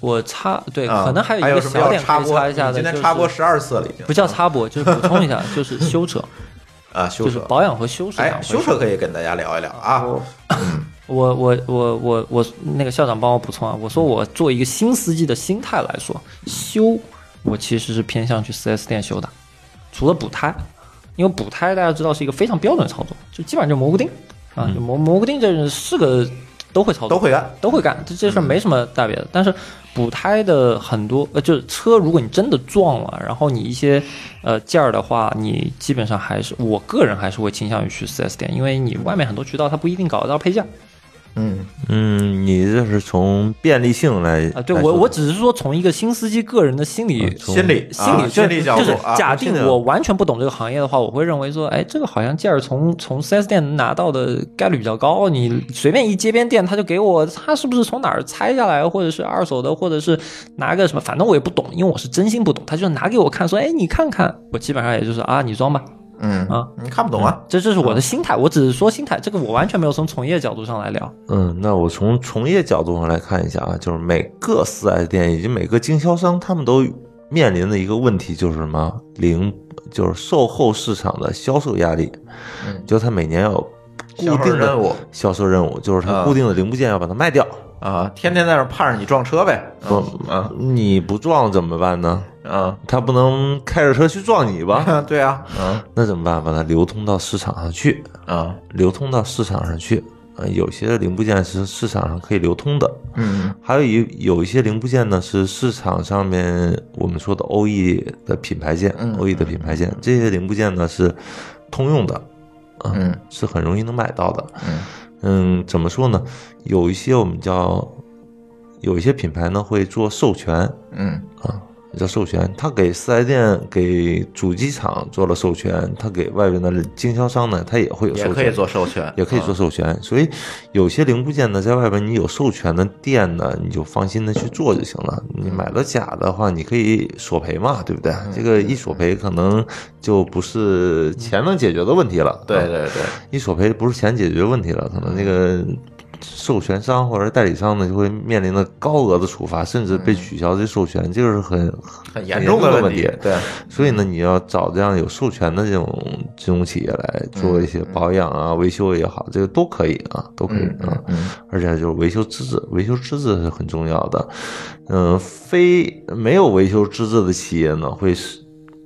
我插对，啊可能还有一个什么小点可以要插播？一下的，今天插播十二次了已经。不叫插播，就是补充一下，就是修车，啊，修就是车。保养和修是两哎，修车可以跟大家聊一聊啊。我我我我我那个校长帮我补充啊，我说我作为一个新司机的心态来说，修我其实是偏向去 4S 店修的，除了补胎，因为补胎大家知道是一个非常标准的操作，就基本上就蘑菇钉啊，就蘑蘑菇钉这是个都会操作，都会干，都会干，这这事儿没什么大别的。但是补胎的很多，呃，就是车，如果你真的撞了，然后你一些呃件儿的话，你基本上还是我个人还是会倾向于去 4S 店，因为你外面很多渠道它不一定搞得到配件。嗯，嗯，你这是从便利性来啊，对我我只是说从一个新司机个人的心理心理心理啊心理角就是假定我完全不懂这个行业的话，我会认为说，哎，这个好像件儿从从 4S 店能拿到的概率比较高。你随便一街边店，他就给我，他是不是从哪儿拆下来，或者是二手的，或者是拿个什么，反正我也不懂，因为我是真心不懂。他就拿给我看，说，哎，你看看，我基本上也就是啊，你装吧，嗯啊，你看不懂啊？这这是我的心态，我只是说心态，这个我完全没有从从业角度上来聊。嗯，那我从从业角度上来看一下啊，就是每个四 S 店以及每个经销商，他们都面临的一个问题就是什么？零就是售后市场的销售压力，嗯就他每年要有固销售定的任务销售任务，就是他啊固定的零部件要把它卖掉。啊，天天在那盼着你撞车呗。不嗯你不撞怎么办呢？嗯他不能开着车去撞你吧？嗯，对啊，嗯那怎么办？把它流通到市场上去，啊。流通到市场上去。呃，有些零部件是市场上可以流通的，嗯。还有一有一些零部件呢是市场上面我们说的 OE 的品牌件、嗯。O e 的品牌件，这些零部件呢是通用的，啊嗯。是很容易能买到的。嗯。嗯，怎么说呢？有一些我们叫，有一些品牌呢会做授权，嗯。啊，叫授权，他给四 S 店、给主机厂做了授权，他给外边的经销商呢，他也会有授权，也可以做授权，也可以做授权。所以有些零部件呢，在外边你有授权的店呢，你就放心的去做就行了。你买了假的话，你可以索赔嘛，对不对？这个一索赔可能就不是钱能解决的问题了。啊对对对，一索赔不是钱解决问题了，可能那个授权商或者代理商呢就会面临的高额的处罚，甚至被取消这授权，这个是很很严重的问的题。对，所以呢，你要找这样有授权的这种这种企业来做一些保养啊、维修也好，这个都可以啊，都可以啊。嗯而且就是维修资质，维修资质是很重要的。嗯，非没有维修资质的企业呢，会是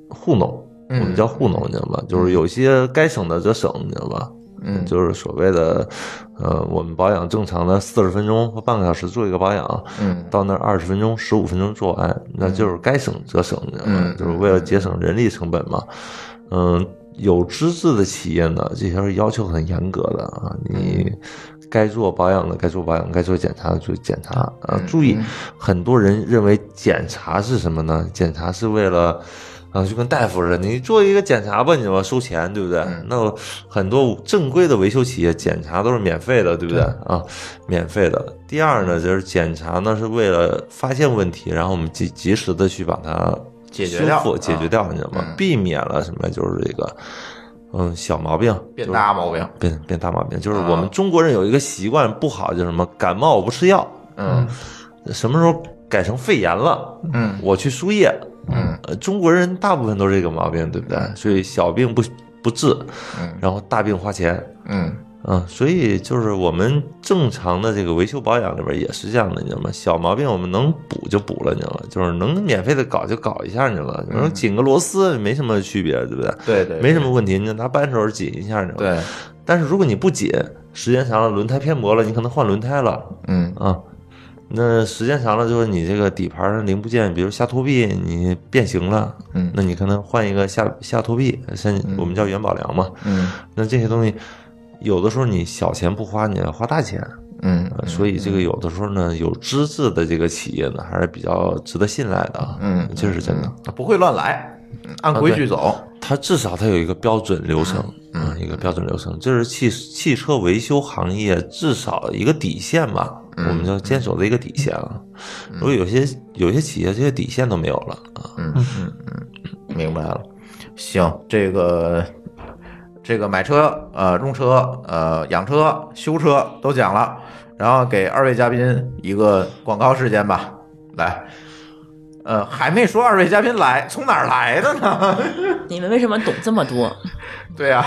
糊弄，我们叫糊弄，你知道吧？就是有些该省的则省，你知道吧？嗯就是所谓的，呃，我们保养正常的四十分钟或半个小时做一个保养，嗯到那儿二十分钟、十五分钟做完，那就是该省则省，嗯？就是为了节省人力成本嘛。嗯，有资质的企业呢，这些是要求很严格的啊，你该做保养的该做保养，该做检查的做检查啊。注意，很多人认为检查是什么呢？检查是为了。啊，就跟大夫似的，你做一个检查吧，你要收钱，对不对？那很多正规的维修企业检查都是免费的，对不对？啊，免费的。第二呢，就是检查呢是为了发现问题，然后我们及及时的去把它解决掉修复、啊解决掉，你知道吗？嗯避免了什么？就是这个，嗯，小毛病变大毛病，变变大毛病，就是啊我们中国人有一个习惯不好，就是什么感冒我不吃药，嗯什么时候改成肺炎了，嗯我去输液，嗯呃，中国人大部分都是这个毛病，对不对？所以小病不不治，嗯然后大病花钱，嗯嗯，所以就是我们正常的这个维修保养里边也是这样的，你知道吗？小毛病我们能补就补了，你知道吗？就是能免费的搞就搞一下，你知道吗？你说紧个螺丝没什么区别，对不对？对对，没什么问题，你就拿扳手紧一下，你知道吗？对，但是如果你不紧，时间长了轮胎偏磨了，你可能换轮胎了嗯啊。那时间长了，就是你这个底盘上零部件，比如下托臂你变形了，嗯那你可能换一个下下托臂，像我们叫元宝梁嘛。嗯那这些东西，有的时候你小钱不花，你要花大钱。嗯呃所以这个有的时候呢，有资质的这个企业呢，还是比较值得信赖的啊。嗯，这是真的。嗯，不会乱来，嗯按规矩走。它至少它有一个标准流程，嗯，一个标准流程，这是汽汽车维修行业至少一个底线吧，我们就坚守的一个底线啊。如果有些有些企业这些底线都没有了啊，嗯嗯嗯，明白了。行，这个这个买车、呃用车、呃养车、修车都讲了，然后给二位嘉宾一个广告时间吧，来。呃，还没说二位嘉宾来从哪儿来的呢？你们为什么懂这么多？对呀、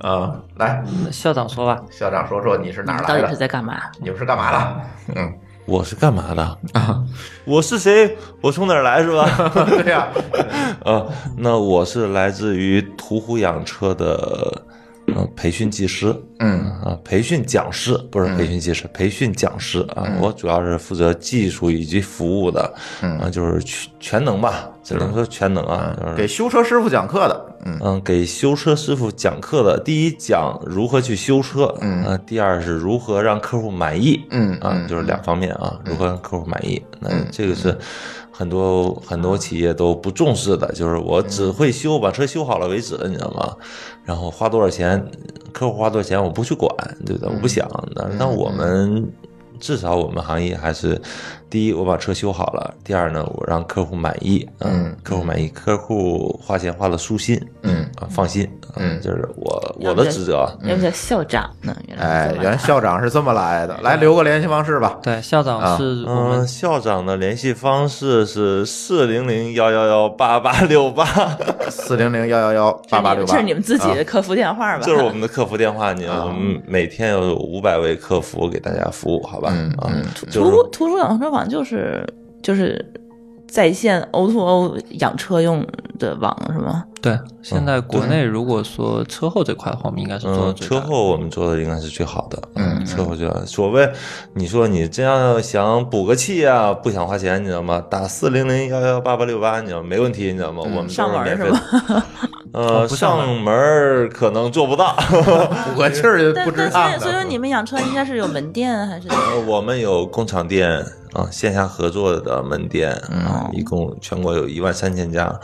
呃，来，校长说吧，校长说说你是哪儿来的到底是？在干嘛？你们是干嘛的？嗯，我是干嘛的啊？我是谁？我从哪儿来是吧？对呀、啊，那我是来自于途虎养车的呃培训技师，嗯。啊，培训讲师不是培训技师，培训讲师啊，我主要是负责技术以及服务的，嗯。啊，就是全全能吧，只能说全能啊，就是给修车师傅讲课的，嗯。嗯，给修车师傅讲课的，第一讲如何去修车，嗯。啊，第二是如何让客户满意，啊嗯啊，就是两方面啊，如何让客户满意，那嗯这个是很多很多企业都不重视的，就是我只会修，把车修好了为止，你知道吗？然后花多少钱，客户花多少钱我不去管，对不对？我不想，那那我们。至少我们行业还是，第一，我把车修好了；第二呢，我让客户满意，嗯客户满意，客户花钱花的舒心，嗯啊，放心，啊嗯就是我我的职责。要不叫校长呢？原来哎原来校长是这么来的，来留个联系方式吧。对，校啊长是我们嗯，校长的联系方式是四零零幺幺幺八八六八，四零零幺幺幺八八六八，这是你们自己啊的客服电话吧？这是我们的客服电话。你每天有五百位客服给大家服务，好吧？嗯啊嗯，就是途途就是就是在线 O to O 养车用的网是吗？对。现在国内如果说车后这块的话，我们应该是做的嗯。车后我们做的应该是最好的。嗯车后最好。所谓你说你这样想补个气啊，不想花钱，你知道吗？打四零零幺幺八八六八，你知道没问题，你知道吗？我们上门免费是吗。呃，不上门可能做不到。补个气儿就但不值但当的。所以所以你们养车应该是有门店还是？呃，我们有工厂店啊，线下合作的门店嗯啊，一共全国有一万三千家，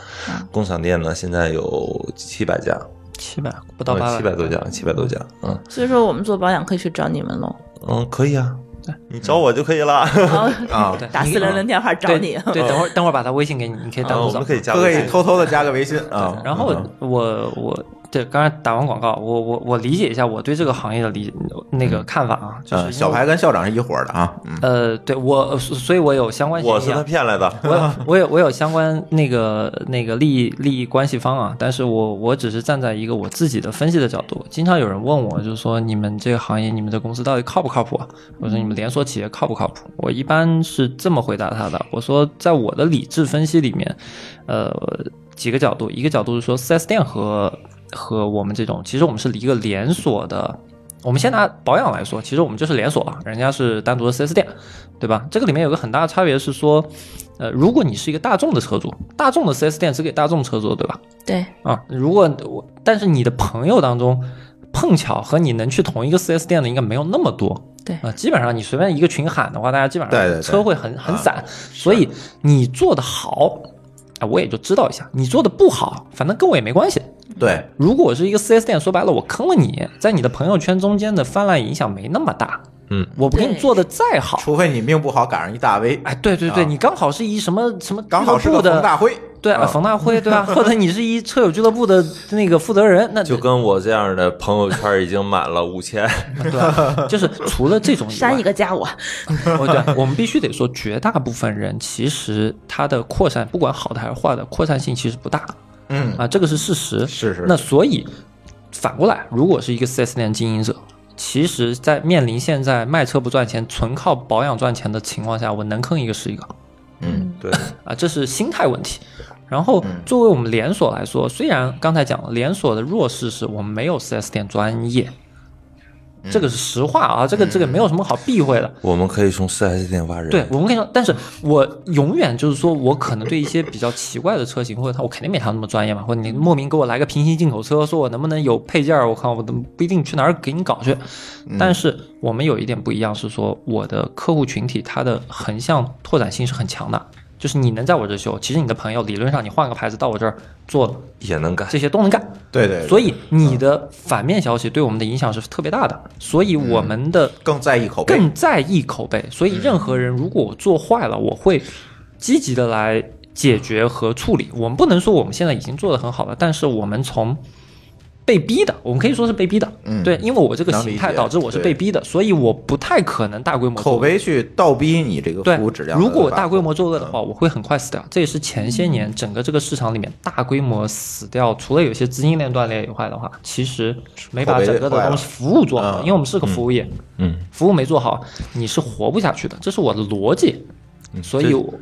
工厂店呢现在有七百家，七百不到八百七百多家，七百多家，嗯所以说我们做保养可以去找你们喽。嗯，可以啊，对你找我就可以了。啊，对 打四零零电话找你。对，等会儿等会儿把他微信给你，你可以单啊，独找我们。可以加可以。偷偷的加个微信啊。然后我我对刚才打完广告，我我我理解一下我对这个行业的理那个看法啊，就是嗯，小排跟校长是一伙的啊。嗯呃，对我所以我有相关我是他。骗来的。我有我有我有相关那个那个利益利益关系方啊，但是我我只是站在一个我自己的分析的角度。经常有人问我，就是说你们这个行业，你们的公司到底靠不靠谱啊？我说你们连锁企业靠不靠谱？我一般是这么回答他的。我说在我的理智分析里面，呃，几个角度，一个角度是说 4S 店和和我们这种，其实我们是一个连锁的。我们先拿保养来说，其实我们就是连锁，人家是单独的 4S 店，对吧？这个里面有个很大的差别是说，呃，如果你是一个大众的车主，大众的 4S 店只给大众车主，对吧？对，啊，如果我，但是你的朋友当中，碰巧和你能去同一个 4S 店的应该没有那么多。对啊，基本上你随便一个群喊的话，大家基本上车会很很散，所以你做的好，啊，我也就知道一下；你做的不好，反正跟我也没关系。对，如果我是一个 4S 店，说白了，我坑了你，在你的朋友圈中间的泛滥影响没那么大。嗯，我不给你做的再好，除非你命不好赶上一大 V，哎，对对对，啊你刚好是一什么什么刚好是冯大辉。对啊，啊冯大辉对吧？或者你是一车友俱乐部的那个负责人，那 就跟我这样的朋友圈已经满了五千。对吧？就是除了这种删一，个加我。哦，对，我们必须得说，绝大部分人其实他的扩散，不管好的还是坏的，扩散性其实不大嗯，啊，这个是事实。是是那所以反过来，如果是一个 4S 店经营者，其实在面临现在卖车不赚钱，纯靠保养赚钱的情况下，我能坑一个是一个。嗯对，啊，这是心态问题。然后作为我们连锁来说，虽然刚才讲了连锁的弱势是我们没有 4S 店专业，这个是实话啊，这个这个没有什么好避讳的。我们可以从四 S 店挖人。对，我们可以说，但是我永远就是说我可能对一些比较奇怪的车型，或者他我肯定没他那么专业嘛，或者你莫名给我来个平行进口车，说我能不能有配件儿，我看，我都不一定去哪儿给你搞去。但是我们有一点不一样，是说我的客户群体它的横向拓展性是很强的，就是你能在我这修，其实你的朋友理论上你换个牌子到我这儿做也能干。这些都能干。对对，所以你的反面消息对我们的影响是特别大的，所以我们的更在意口碑，更在意口碑。所以任何人如果我做坏了，我会积极的来解决和处理。我们不能说我们现在已经做得很好了，但是我们从被逼的，我们可以说是被逼的，嗯。对，因为我这个形态导致我是被逼的，所以我不太可能大规模口碑去倒逼你这个服务质量如果我大规模作恶的话，我会很快死掉。这也是前些年整个这个市场里面大规模死掉，除了有些资金链断裂以外的话，其实没把整个的东西服务做好，嗯。因为我们是个服务业，嗯，服务没做好，你是活不下去的，这是我的逻辑。所以我，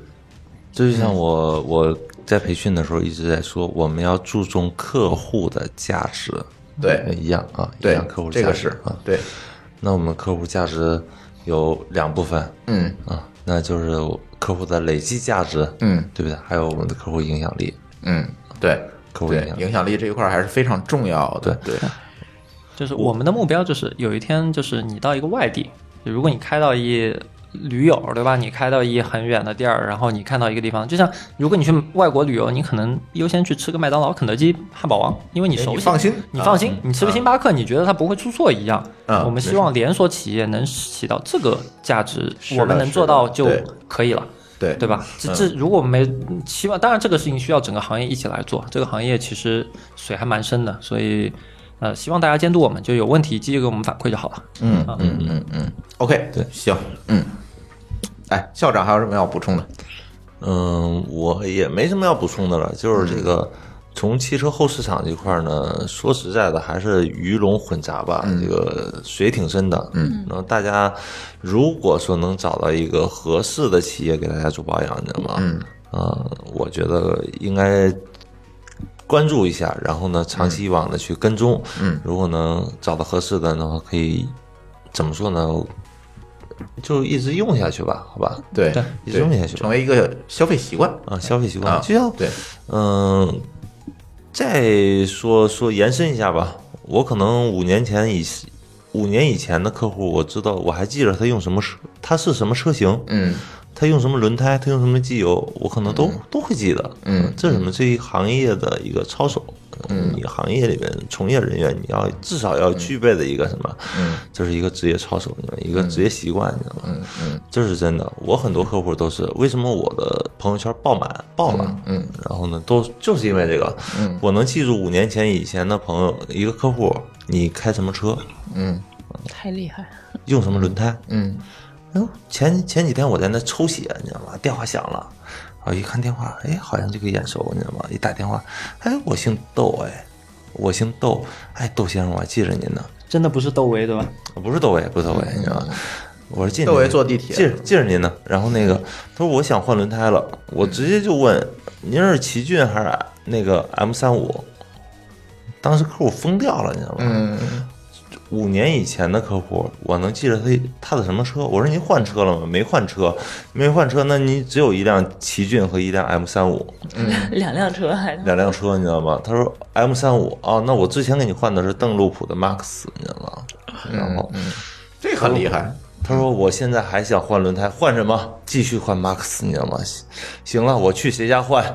这就像我我在培训的时候一直在说，我们要注重客户的价值，对。一样啊，一样客户这个是价值啊。对，那我们客户价值有两部分。嗯。啊，那就是客户的累计价值，嗯。对不对？还有我们的客户影响力，嗯，对。对客户影响，力。影响力这一块儿还是非常重要的，对。就是我们的目标就是有一天就是你到一个外地，如果你开到一驴友对吧？你开到一很远的地儿，然后你看到一个地方，就像如果你去外国旅游，你可能优先去吃个麦当劳、肯德基、汉堡王，因为你熟悉，你放心你放心啊，你吃个星巴克，你觉得它不会出错一样。嗯我们希望连锁企业能起到这个价值，我们能做到就可以了。对对吧？这这如果没希望，当然这个事情需要整个行业一起来做。这个行业其实水还蛮深的，所以呃，希望大家监督我们，就有问题积极给我们反馈就好了。嗯啊嗯嗯嗯，OK，对行，嗯，哎，校长还有什么要补充的？嗯，我也没什么要补充的了，就是这个从汽车后市场这块儿呢，说实在的，还是鱼龙混杂吧，这个水挺深的。嗯，然后大家如果说能找到一个合适的企业给大家做保养，你知道吗？嗯，呃，我觉得应该关注一下，然后呢，长期以往的去跟踪。嗯，如果能找到合适的的话，可以怎么说呢？就一直用下去吧，好吧？对。对。一直用下去成为一个消费习惯。啊，消费习惯，啊，就像对，嗯，再说说延伸一下吧，我可能五年前以五年以前的客户，我知道我还记着他用什么车，他是什么车型，嗯他用什么轮胎，他用什么机油，我可能都、都会记得。嗯这是什么？这一行业的一个操守。嗯，你行业里面从业人员，你要至少要具备的一个什么？嗯，这是一个职业操守，你知道一个职业习惯，你知道吗？嗯嗯这是真的。我很多客户都是为什么我的朋友圈爆满爆了？嗯然后呢，都就是因为这个，嗯我能记住五年前以前的朋友，一个客户，你开什么车，嗯太厉害。用什么轮胎？嗯哎呦，前前几天我在那抽血，你知道吗？电话响了，我一看电话，哎，好像这个眼熟，你知道吗？一打电话，哎，我姓窦，哎，我姓窦，哎，窦先生，我还记着您呢，真的不是窦唯对吧？不是窦唯，不是窦唯，你知道吗？我是记着窦唯您坐地铁记着记着您呢。然后那个他说我想换轮胎了，我直接就问您是奇骏还是那个 M 三五？当时客户疯掉了，你知道吗？嗯五年以前的客户，我能记着他他的什么车？我说您换车了吗？没换车，没换车，那你只有一辆奇骏和一辆 M 三五，两辆车还两辆车，你知道吗？他说 M 三五啊，那我之前给你换的是邓禄普的 Max，你知道吗？然后这很厉害，他说我现在还想换轮胎，换什么？继续换 Max，你知道吗？行行了，我去谁家换？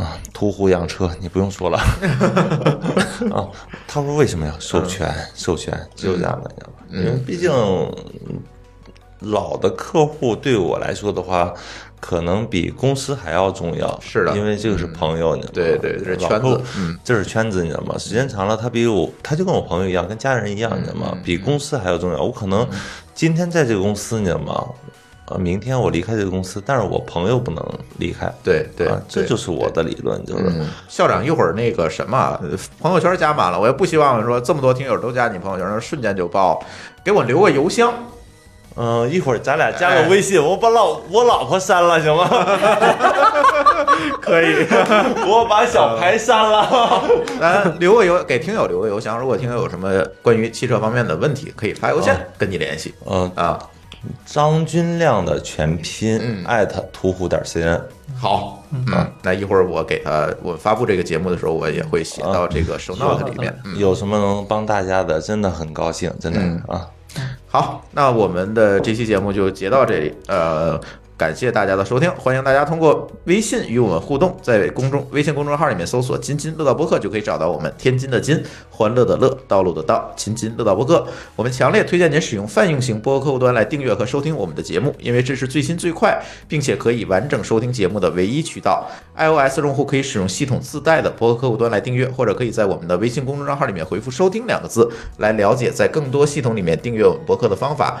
啊，途虎养车，你不用说了。啊，他说为什么呀？授权，授权，只有这样的，你知道吗？因为毕竟嗯老的客户对我来说的话，可能比公司还要重要。是的因为这个是朋友，你知道吗？对对这是圈子这是圈子，你知道吗？时间长了，他比我，他就跟我朋友一样，跟家人一样，你知道吗？比公司还要重要。我可能今天在这个公司，你知道吗？呃，明天我离开这个公司，但是我朋友不能离开。对对啊，这就是我的理论，就是嗯，校长一会儿那个什么呃朋友圈加满了，我也不希望说这么多听友都加你朋友圈，瞬间就爆，给我留个邮箱。嗯、一会儿咱俩加个微信，我把老我老婆删了，行吗？可以。我把小牌删了。咱留个邮给听友留个邮箱，如果听友有什么关于汽车方面的问题，可以发邮件跟你联系嗯，啊。张军亮的全拼嗯艾特途虎点 cn。好，嗯，那一会儿我给他，我发布这个节目的时候，我也会写到这个 show note 里面。嗯，有什么能帮大家的，真的很高兴，真的嗯啊。好，那我们的这期节目就截到这里。呃，感谢大家的收听，欢迎大家通过微信与我们互动，在公众微信公众号里面搜索“津津乐道播客”就可以找到我们。天津的津，欢乐的乐，道路的道，津津乐道播客。我们强烈推荐您使用泛用型播客客户端来订阅和收听我们的节目，因为这是最新最快，并且可以完整收听节目的唯一渠道。iOS 用户可以使用系统自带的播客客户端来订阅，或者可以在我们的微信公众账号里面回复“收听”两个字，来了解在更多系统里面订阅我们播客的方法。